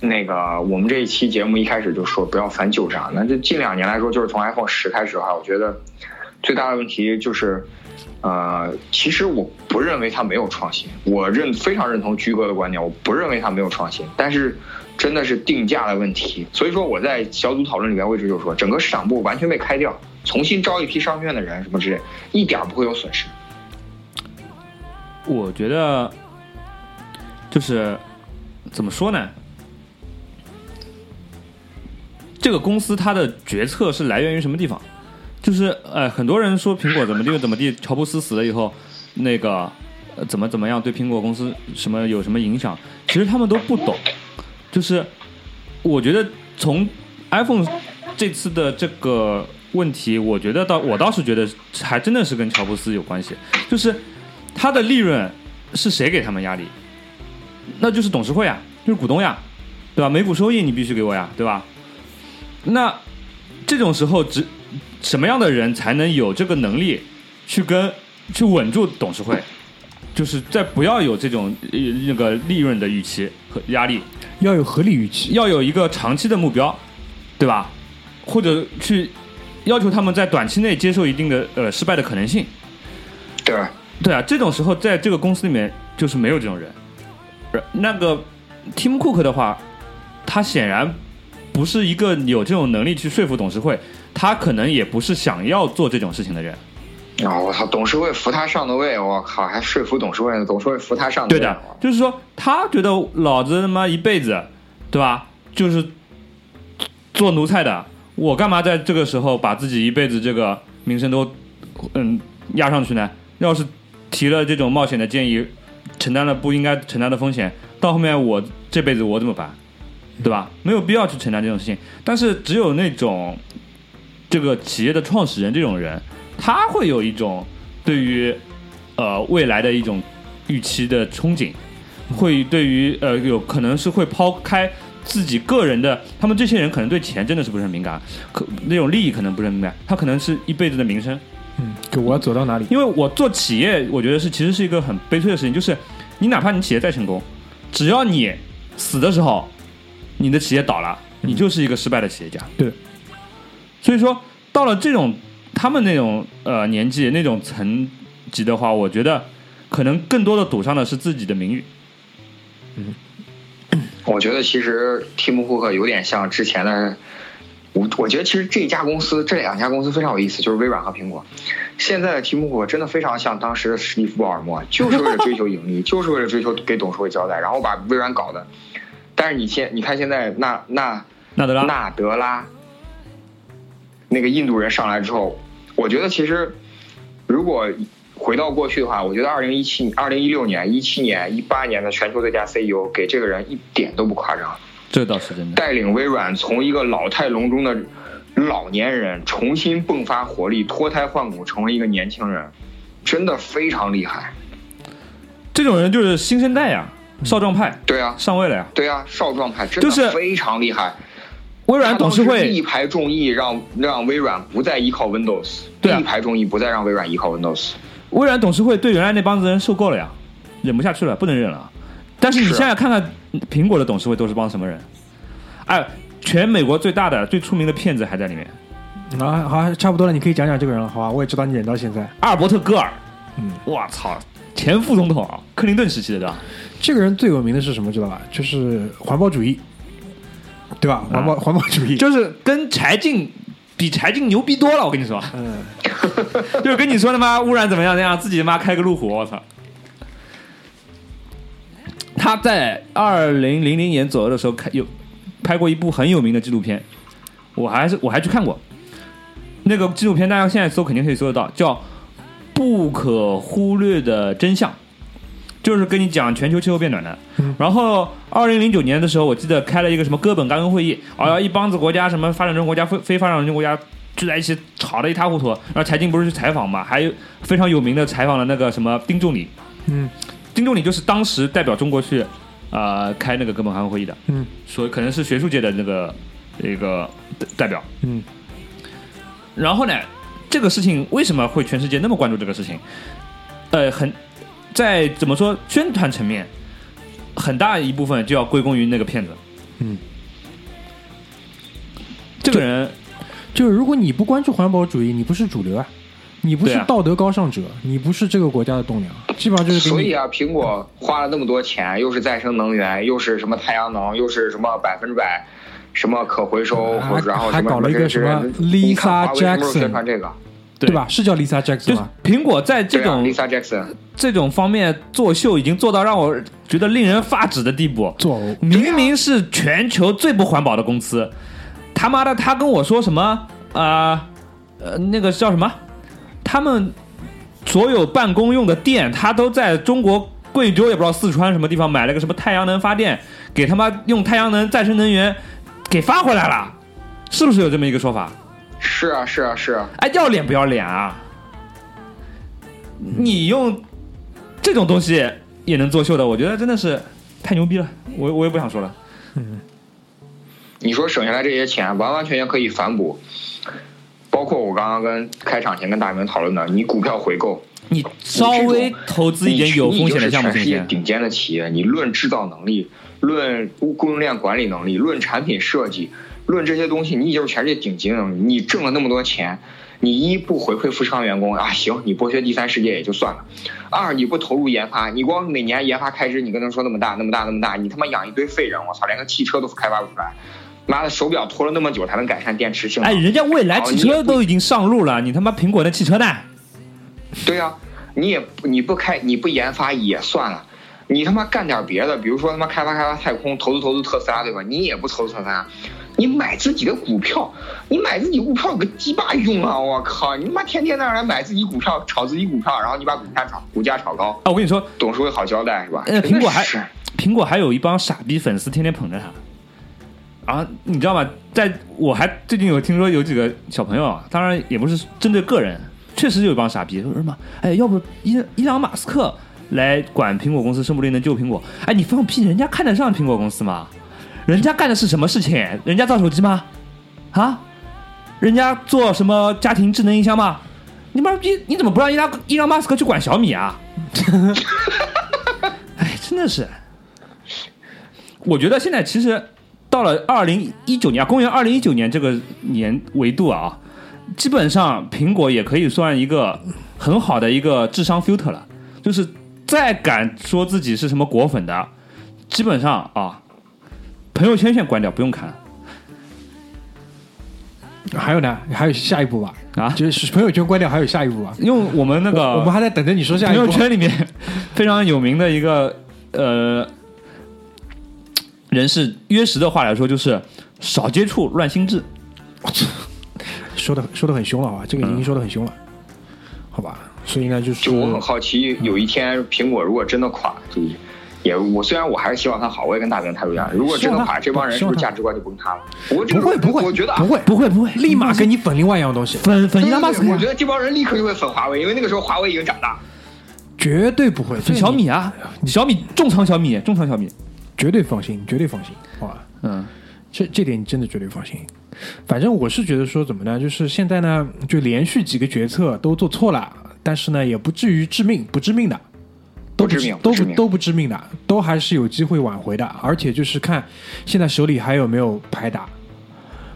那个我们这一期节目一开始就说不要翻旧账，那这近两年来说，就是从 iPhone 十开始的话，我觉得最大的问题就是，呃，其实我不认为它没有创新，我认非常认同居哥的观点，我不认为它没有创新，但是真的是定价的问题。所以说我在小组讨论里面，我一直就说，整个市场部完全被开掉，重新招一批商学院的人什么之类，一点不会有损失。我觉得就是怎么说呢？这个公司它的决策是来源于什么地方？就是呃，很多人说苹果怎么地怎么地，乔布斯死了以后，那个、呃、怎么怎么样对苹果公司什么有什么影响？其实他们都不懂。就是我觉得从 iPhone 这次的这个问题，我觉得倒我倒是觉得还真的是跟乔布斯有关系，就是他的利润是谁给他们压力？那就是董事会啊，就是股东呀，对吧？每股收益你必须给我呀，对吧？那这种时候，只什么样的人才能有这个能力去跟去稳住董事会？就是在不要有这种呃那个利润的预期和压力，要有合理预期。要有一个长期的目标，对吧？或者去要求他们在短期内接受一定的呃失败的可能性。对，对啊，这种时候在这个公司里面就是没有这种人。而那个 Tim Cook 的话，他显然不是一个有这种能力去说服董事会，他可能也不是想要做这种事情的人。啊、我操，董事会扶他上的位，我靠，还说服董事会呢，董事会扶他上的位。对的，就是说他觉得老子他妈一辈子，对吧？就是做奴才的，我干嘛在这个时候把自己一辈子这个名声都嗯压上去呢？要是提了这种冒险的建议，承担了不应该承担的风险，到后面我这辈子我怎么办？对吧？没有必要去承担这种事情。但是只有那种这个企业的创始人这种人，他会有一种对于呃未来的一种预期的憧憬，会对于呃有可能是会抛开自己个人的，他们这些人可能对钱真的是不是很敏感，可那种利益可能不是很敏感，他可能是一辈子的名声。嗯，就我要走到哪里？因为我做企业，我觉得是其实是一个很悲催的事情，就是你哪怕你企业再成功，只要你死的时候，你的企业倒了，你就是一个失败的企业家。对，所以说到了这种他们那种呃年纪那种层级的话，我觉得可能更多的赌上的是自己的名誉。我觉得其实蒂姆·库克有点像之前的，我我觉得其实这家公司这两家公司非常有意思，就是微软和苹果。现在的蒂姆·库克真的非常像当时的史蒂夫·鲍尔默，就是为了追求盈利，就是为了追求给董事会交代，然后把微软搞的。但是你现你看现在纳纳纳德拉，纳德拉那个印度人上来之后，我觉得其实如果回到过去的话，我觉得二零一七、二零一六年、一七年、一八年的全球最佳 CEO 给这个人一点都不夸张，这倒是真的。带领微软从一个老态龙钟的老年人重新迸发活力，脱胎换骨，成为一个年轻人，真的非常厉害。这种人就是新生代呀，少壮派对啊，上位了呀。对啊，少壮派真就是的非常厉害。微软董事会力排众议让让微软不再依靠 Windows，对啊力排众议不再让微软依靠 Windows。微软董事会对原来那帮子人受够了呀，忍不下去了，不能忍了。但是你现在看看苹果的董事会都是帮什么人？哎，全美国最大的、最出名的骗子还在里面，啊，好，差不多了，你可以讲讲这个人了，好吧？我也知道你忍到现在。阿尔伯特·戈尔，嗯，我操，前副总统啊，克林顿时期的对吧？这个人最有名的是什么？知道吧？就是环保主义，对吧？环保、环保主义，就是跟柴静比柴静牛逼多了，我跟你说，嗯，就是跟你说的妈污染怎么样？怎样，自己他妈开个路虎，我操！他在二零零零年左右的时候开有拍过一部很有名的纪录片，我还是我还去看过。那个纪录片大家现在搜肯定可以搜得到，叫《不可忽略的真相》，就是跟你讲全球气候变暖的。然后二零零九年的时候，我记得开了一个什么哥本哈根会议，啊，一帮子国家什么发展中国家、非非发展中国家聚在一起吵得一塌糊涂。然后财经不是去采访嘛，还有非常有名的采访了那个什么丁仲礼，嗯，丁仲礼就是当时代表中国去呃开那个哥本哈根会议的，嗯，所以可能是学术界的那个一个代表，嗯。然后呢，这个事情为什么会全世界那么关注这个事情？呃，很在怎么说宣传层面，很大一部分就要归功于那个骗子。嗯，这个人就是如果你不关注环保主义，你不是主流啊，你不是道德高尚者，你不是这个国家的栋梁，基本上就是所以啊，苹果花了那么多钱，又是再生能源，又是什么太阳能，又是什么百分之百什么可回收，还或者然后还搞了一个什么 Lisa Jackson 宣传这个？对吧？是叫 Lisa 就 Jackson 是吗？苹果在这种，Lisa Jackson，这种方面作秀，已经做到让我觉得令人发指的地步。作呕。明明是全球最不环保的公司，他妈的，他跟我说什么啊？呃那个叫什么？他们所有办公用的电，他都在中国贵州，也不知道四川什么地方买了个什么太阳能发电，给他妈用太阳能再生能源给发回来了，是不是有这么一个说法？是啊，是啊，是啊，哎，要脸不要脸啊？你用这种东西也能作秀的，我觉得真的是太牛逼了。我我也不想说了。你说省下来这些钱，完完全全可以反哺，包括我刚刚跟开场前跟大明讨论的，你股票回购，你稍微投资一点有风险的项目全世界？顶尖的企业，你论制造能力，论供应链管理能力，论产品设计，论这些东西，你就是全世界顶级的能力。你挣了那么多钱，你一不回馈富士康员工啊，行，你剥削第三世界也就算了；二你不投入研发，你光每年研发开支，你跟他说那么大那么大那么大，你他妈养一堆废人，我操，连个汽车都开发不出来。妈的，手表拖了那么久才能改善电池性能。哎，人家未来汽车都已经上路了，你他妈苹果的汽车呢？对呀、你也不你不开你不研发也算了，你他妈干点别的，比如说他妈开发开发太空，投资投资特斯拉，对吧？你也不投资特斯拉，你买自己的股票，你买自己股票有个鸡巴用啊！我靠，你他妈天天在那来买自己股票，炒自己股票，然后你把股价炒股价炒高，啊，我跟你说，董事会好交代是吧？呃，苹果还苹果还有一帮傻逼粉丝天天捧着他。啊，你知道吗？在我还最近有听说有几个小朋友啊，当然也不是针对个人，确实有一帮傻逼说什么，哎，要不伊伊朗马斯克来管苹果公司，说不定能救苹果。哎，你放屁！人家看得上苹果公司吗？人家干的是什么事情？人家造手机吗？啊？人家做什么家庭智能音箱吗？你妈逼！你怎么不让伊拉伊朗马斯克去管小米啊？<laughs> 哎，真的是。我觉得现在其实到了二零一九年，啊，公元二零一九年这个年维度啊，基本上苹果也可以算一个很好的一个智商 filter 了。就是再敢说自己是什么果粉的，基本上啊，朋友圈先关掉，不用看了还有呢？还有下一步吧？啊。就是朋友圈关掉，还有下一步吧？因为我们那个我我们还在等着你说下朋一步。友圈里面非常有名的一个呃人士约什的话来说，就是少接触，乱心智。<laughs> 说的说的很凶了啊，这个已嗯经说的很凶了，好吧？所以呢，就是就我很好奇，有一天苹果如果真的垮，就也我虽然我还是希望他好，我也跟大明态度一样。如果真的垮，这帮人是不是价值观就崩塌了？不会不会，我觉得啊不会不会不会，立马给你粉另外一样东西，粉粉伊对拉马斯克呀对对我觉，得这帮人立刻就会粉华为，因为那个时候华为已经长大。绝对不会。粉小米啊，你小米重仓小米，重仓小米。绝对放心，绝对放心，好吧？嗯，这这点你真的绝对放心。反正我是觉得说怎么呢？就是现在呢，就连续几个决策都做错了，但是呢，也不至于致命，不致命的，都不都不都不致命的，都还是有机会挽回的。而且就是看现在手里还有没有牌打。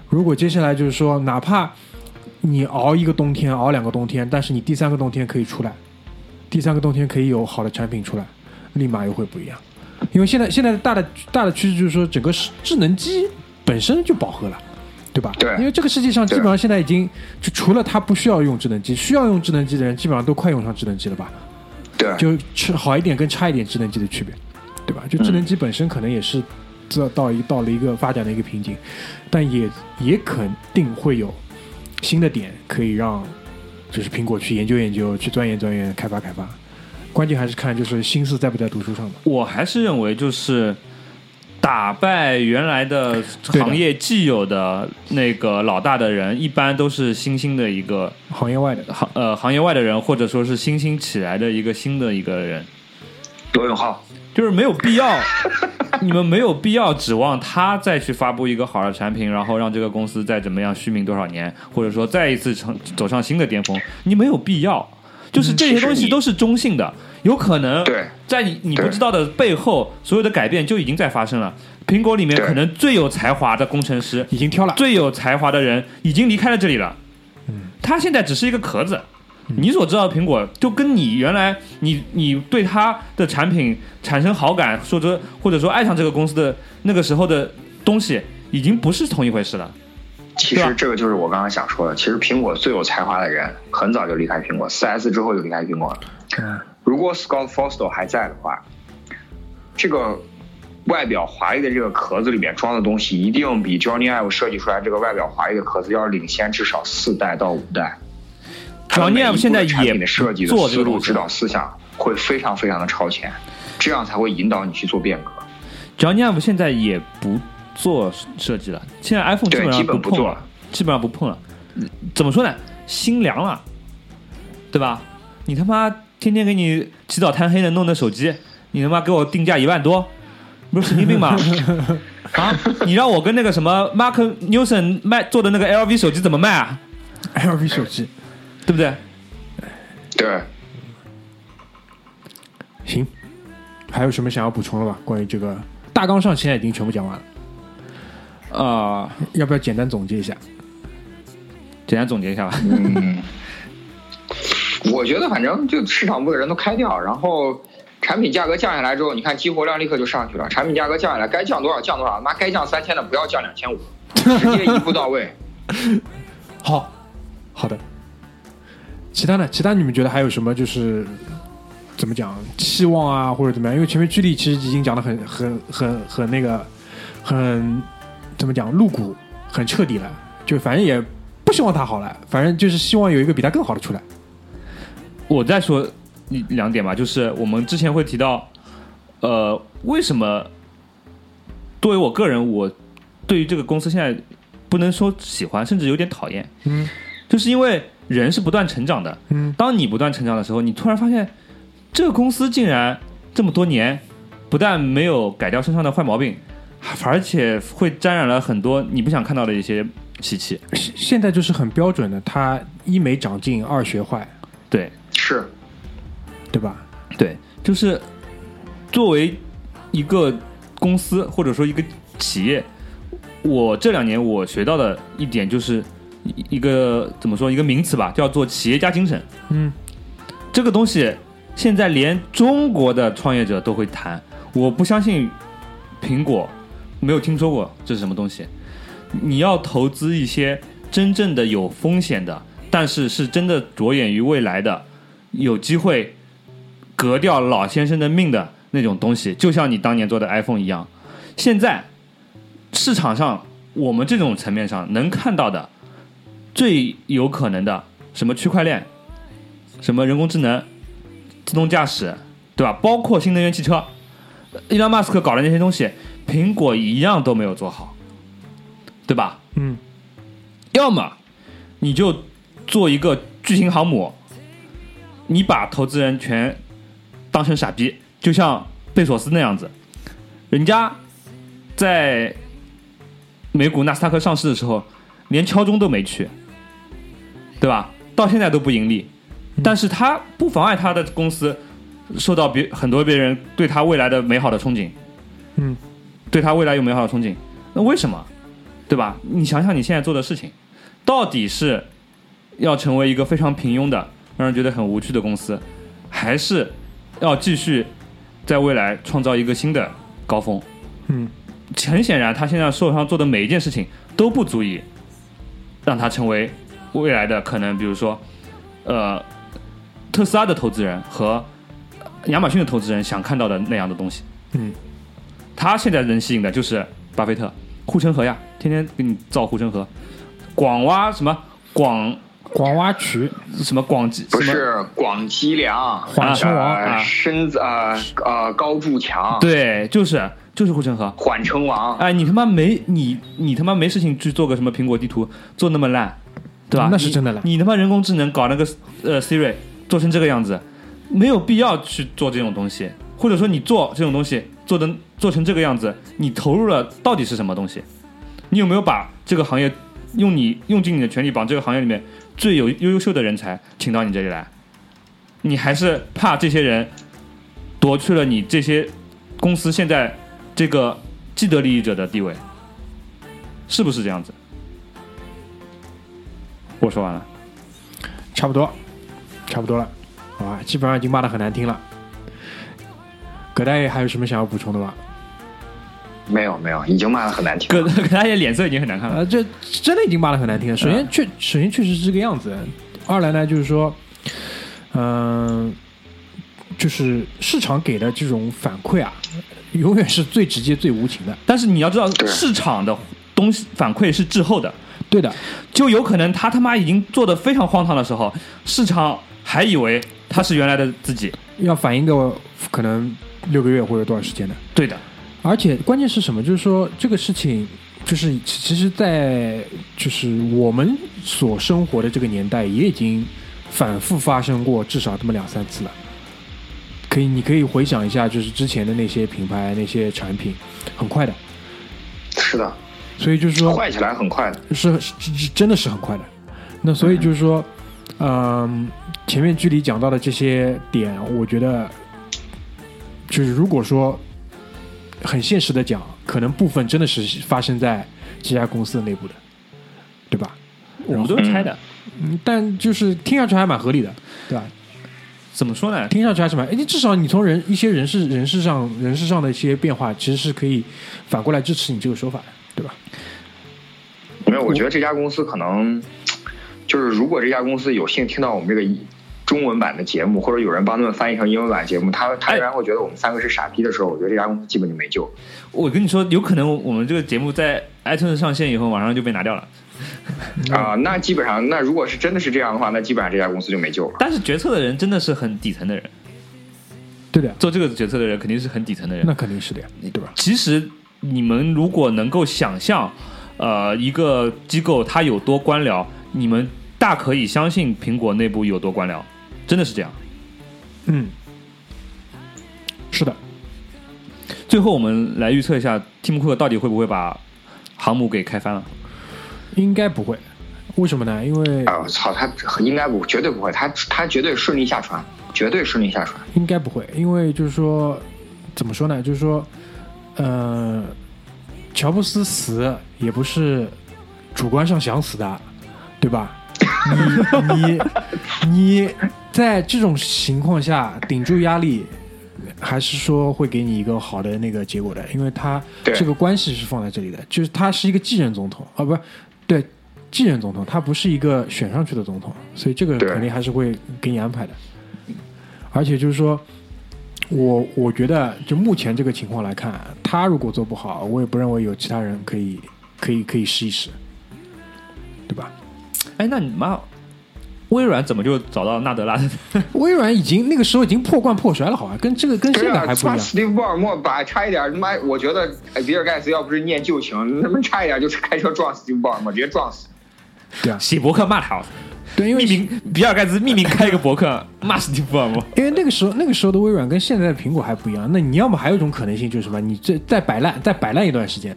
如果接下来就是说，哪怕你熬一个冬天，熬两个冬天，但是你第三个冬天可以出来，第三个冬天可以有好的产品出来，立马又会不一样。因为现在现在的大的大的趋势就是说，整个智智能机本身就饱和了，对吧？对因为这个世界上基本上现在已经就除了他不需要用智能机，需要用智能机的人基本上都快用上智能机了吧？对，就吃好一点跟差一点智能机的区别，对吧？就智能机本身可能也是这到一到了一个发展的一个瓶颈，但也也肯定会有新的点可以让就是苹果去研究研究，去钻研钻研，开发开发。关键还是看就是心思在不在读书上吧。我还是认为就是打败原来的行业既有的那个老大的人，一般都是新兴的一个行业外的，行呃行业外的人，或者说是新兴起来的一个新的一个人。罗永浩，就是没有必要，<laughs> 你们没有必要指望他再去发布一个好的产品，然后让这个公司再怎么样续命多少年，或者说再一次成走上新的巅峰，你没有必要。就是这些东西都是中性的，有可能对在你你不知道的背后，所有的改变就已经在发生了。苹果里面可能最有才华的工程师，已经挑了，最有才华的人已经离开了这里了。嗯，他现在只是一个壳子。你所知道的苹果，就跟你原来你你对他的产品产生好感，说者或者说爱上这个公司的那个时候的东西，已经不是同一回事了。其实这个就是我刚刚想说的，其实苹果最有才华的人很早就离开苹果四 S 之后就离开苹果了。嗯如果 Scott Forstall 还在的话，这个外表华丽的这个壳子里面装的东西，一定比 Johnny Ive 设计出来这个外表华丽的壳子要领先至少四代到五代。Johnny Ive 现在也设计的思路、指导思想会非常非常的超前，这样才会引导你去做变革。Johnny Ive 现在也不做设计了，现在 iPhone 基本上不做了，基本上不碰了。嗯怎么说呢？心凉了，对吧？你他妈天天给你起早贪黑的弄的手机，你他妈给我定价一万多，不是神经病吗？<laughs> 啊！你让我跟那个什么 Mark Newson 卖做的那个 LV 手机怎么卖啊？，LV 手机，对不对？对，行，还有什么想要补充的吧？关于这个大纲上，现在已经全部讲完了，啊、要不要简单总结一下？简单总结一下吧。嗯，我觉得反正就市场部的人都开掉，然后产品价格降下来之后，你看激活量立刻就上去了。产品价格降下来，该降多少降多少，妈该降三千的不要降两千五，<laughs> 直接一步到位。<laughs> 好，好的。其他的？其他你们觉得还有什么就是怎么讲期望啊，或者怎么样？因为前面居里其实已经讲的很很很很那个很怎么讲露骨，很彻底了。就反正也不希望他好了，反正就是希望有一个比他更好的出来。我再说一两点吧，就是我们之前会提到，呃，为什么作为我个人，我对于这个公司现在不能说喜欢，甚至有点讨厌，嗯就是因为人是不断成长的。嗯当你不断成长的时候，你突然发现这个公司竟然这么多年不但没有改掉身上的坏毛病，还而且会沾染了很多你不想看到的一些习气。现现在就是很标准的，他一没长进，二学坏，对，是，对吧？对，就是作为一个公司或者说一个企业，我这两年我学到的一点就是一一个怎么说一个名词吧，叫做企业家精神。嗯，这个东西现在连中国的创业者都会谈，我不相信苹果没有听说过这是什么东西。你要投资一些真正的有风险的，但是是真的着眼于未来的，有机会革掉老先生的命的那种东西，就像你当年做的 iPhone 一样。现在市场上我们这种层面上能看到的最有可能的，什么区块链，什么人工智能、自动驾驶，对吧？包括新能源汽车，伊朗马斯克搞的那些东西，苹果一样都没有做好，对吧？嗯，要么你就做一个巨型航母，你把投资人全当成傻逼，就像贝索斯那样子，人家在美股纳斯达克上市的时候，连敲钟都没去，对吧？到现在都不盈利，但是他不妨碍他的公司受到别很多别人对他未来的美好的憧憬，嗯，对他未来有美好的憧憬，那为什么？对吧？你想想你现在做的事情，到底是要成为一个非常平庸的、让人觉得很无趣的公司，还是要继续在未来创造一个新的高峰？嗯，很显然，他现在手上做的每一件事情都不足以让他成为未来的可能，比如说，呃，特斯拉的投资人和亚马逊的投资人想看到的那样的东西。嗯，他现在能吸引的就是巴菲特护城河呀，天天给你造护城河，广挖什么广广挖渠，什么广基什么不是广积粮，缓称王身子呃呃高筑墙，对，就是就是护城河。缓称王。哎，你他妈没你你他妈没事情去做个什么苹果地图，做那么烂，对吧？那是真的烂。你他妈人工智能搞那个呃 Siri 做成这个样子，没有必要去做这种东西，或者说你做这种东西做的做成这个样子，你投入了到底是什么东西？你有没有把这个行业用你用尽你的全力，把这个行业里面最有优秀的人才请到你这里来？你还是怕这些人夺去了你这些公司现在这个既得利益者的地位，是不是这样子？我说完了。差不多，差不多了，好吧，基本上已经骂的很难听了。葛大爷还有什么想要补充的吗？没有没有，已经骂的很难听了。葛葛大爷脸色已经很难看了。呃，这真的已经骂的很难听了。首先嗯确首先确实是这个样子，二来呢就是说，嗯、就是市场给的这种反馈啊，永远是最直接、最无情的。但是你要知道，市场的东西反馈是滞后的，对的，就有可能他他妈已经做的非常荒唐的时候，市场还以为他是原来的自己。要反映个可能六个月或者多少时间的。对的，而且关键是什么？就是说这个事情，就是其其实，在就是我们所生活的这个年代，也已经反复发生过至少这么两三次了。可以，你可以回想一下，就是之前的那些品牌、那些产品，很快的。是的，所以就是说，坏起来很快的。是是是真的是很快的。那所以就是说，嗯，前面距离讲到的这些点，我觉得就是如果说很现实的讲，可能部分真的是发生在这家公司的内部的，对吧？我们都是猜的。嗯，但就是听上去还蛮合理的，对吧？怎么说呢？听上去还是蛮，哎，至少你从人一些人事人事上人事上的一些变化，其实是可以反过来支持你这个说法的，对吧？没有，我觉得这家公司可能就是，如果这家公司有幸听到我们这个中文版的节目，或者有人帮他们翻译成英文版节目，他他然会觉得我们三个是傻逼的时候，我觉得这家公司基本就没救。我跟你说，有可能我们这个节目在 iTunes 上线以后，马上就被拿掉了。啊、那基本上，那如果是真的是这样的话，那基本上这家公司就没救了。但是决策的人真的是很底层的人，对的，做这个决策的人肯定是很底层的人。那肯定是的呀，对吧？其实你们如果能够想象，呃，一个机构它有多官僚，你们大可以相信苹果内部有多官僚，真的是这样。嗯，是的。最后我们来预测一下，蒂姆·库克到底会不会把航母给开翻了？应该不会，为什么呢？因为啊、我操，他应该不，绝对不会，他他绝对顺利下船，绝对顺利下船。应该不会，因为就是说，怎么说呢？就是说，呃，乔布斯死也不是主观上想死的，对吧？你你你在这种情况下顶住压力，还是说会给你一个好的那个结果的，因为他这个关系是放在这里的，就是他是一个继任总统啊，不是对继任总统，他不是一个选上去的总统，所以这个肯定还是会给你安排的。而且就是说，我我觉得就目前这个情况来看，他如果做不好，我也不认为有其他人可以可以可以试一试，对吧？哎，那你妈，微软怎么就找到纳德拉的？<laughs> 微软已经那个时候已经破罐破摔了，好吧，跟这个跟现在还不一样。他史蒂夫·鲍尔默把差一点，他妈，我觉得哎比尔盖茨要不是念旧情，他妈差一点就是开车撞史蒂夫·鲍尔默，直接撞死。对啊，写博客骂他，对，因为匿名比尔盖茨匿名开一个博客骂史蒂夫·尔默。因为那个时候那个时候的微软跟现在的苹果还不一样。那你要么还有一种可能性就是什么？你这再摆烂，再摆烂一段时间，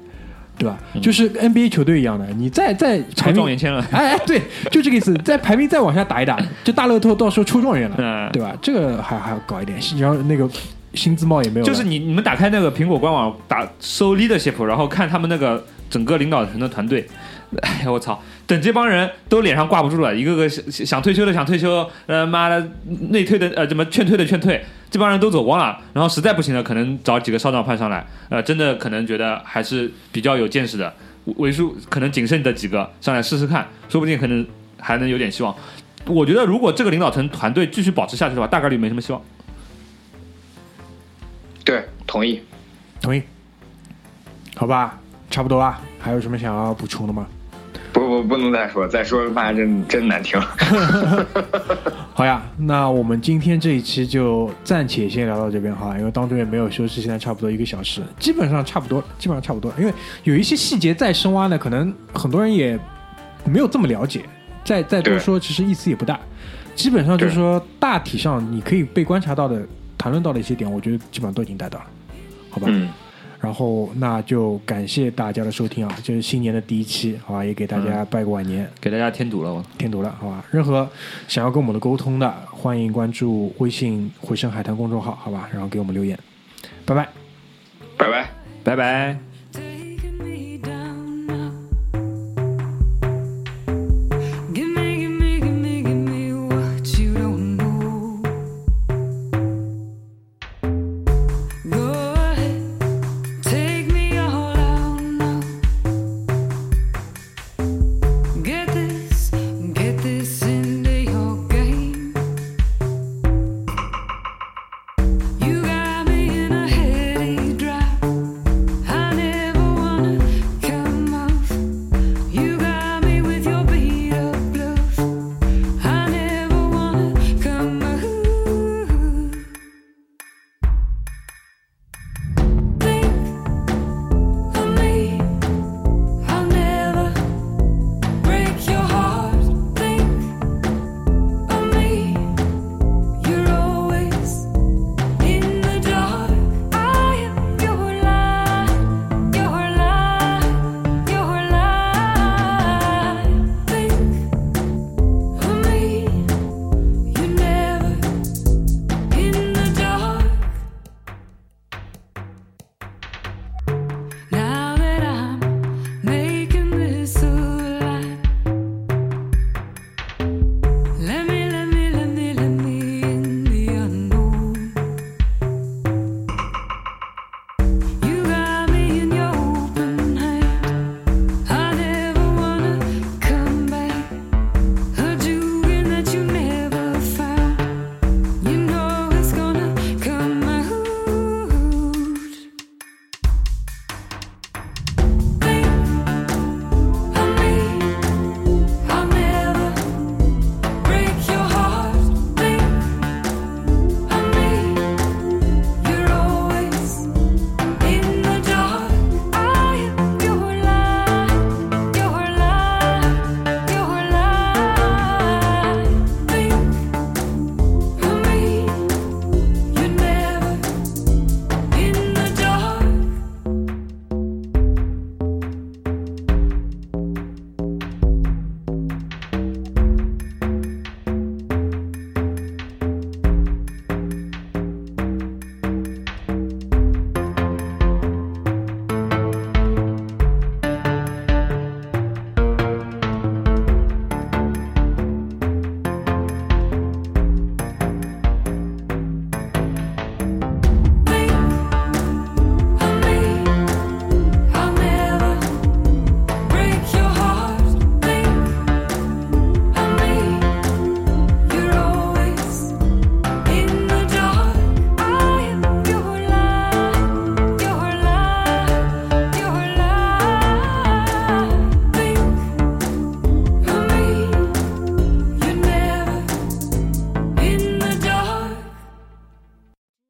对吧？就是跟 NBA 球队一样的，你再再排状元签了哎哎，对，就这个意思。再排名再往下打一打，就大乐透到时候抽状元了，嗯对吧？这个还还要搞一点，然后那个薪资帽也没有，就是你你们打开那个苹果官网打搜 leadership，然后看他们那个整个领导层的团队，哎呀我操！等这帮人都脸上挂不住了，一个个想想退休的想退休，呃妈的内退的呃怎么劝退的劝退，这帮人都走光了，然后实在不行了，可能找几个少壮派上来，呃真的可能觉得还是比较有见识的，为数可能仅剩的几个上来试试看，说不定可能还能有点希望。我觉得如果这个领导层团队继续保持下去的话，大概率没什么希望。对，同意。同意，好吧，差不多了。还有什么想要补充的吗？不不，能再说，再说妈真真难听。<laughs> 好呀，那我们今天这一期就暂且先聊到这边哈，因为当中也没有休息，现在差不多一个小时，基本上差不多，基本上差不多。因为有一些细节再深挖呢，可能很多人也没有这么了解，再再多说其实意思也不大。基本上就是说，大体上你可以被观察到的、谈论到的一些点，我觉得基本上都已经带到了，好吧？嗯，然后那就感谢大家的收听啊，这是新年的第一期，好吧？也给大家拜个晚年。给大家添堵了我。添堵了，好吧？任何想要跟我们的沟通的，欢迎关注微信“回声海滩”公众号，好吧？然后给我们留言，拜拜。拜拜。拜拜。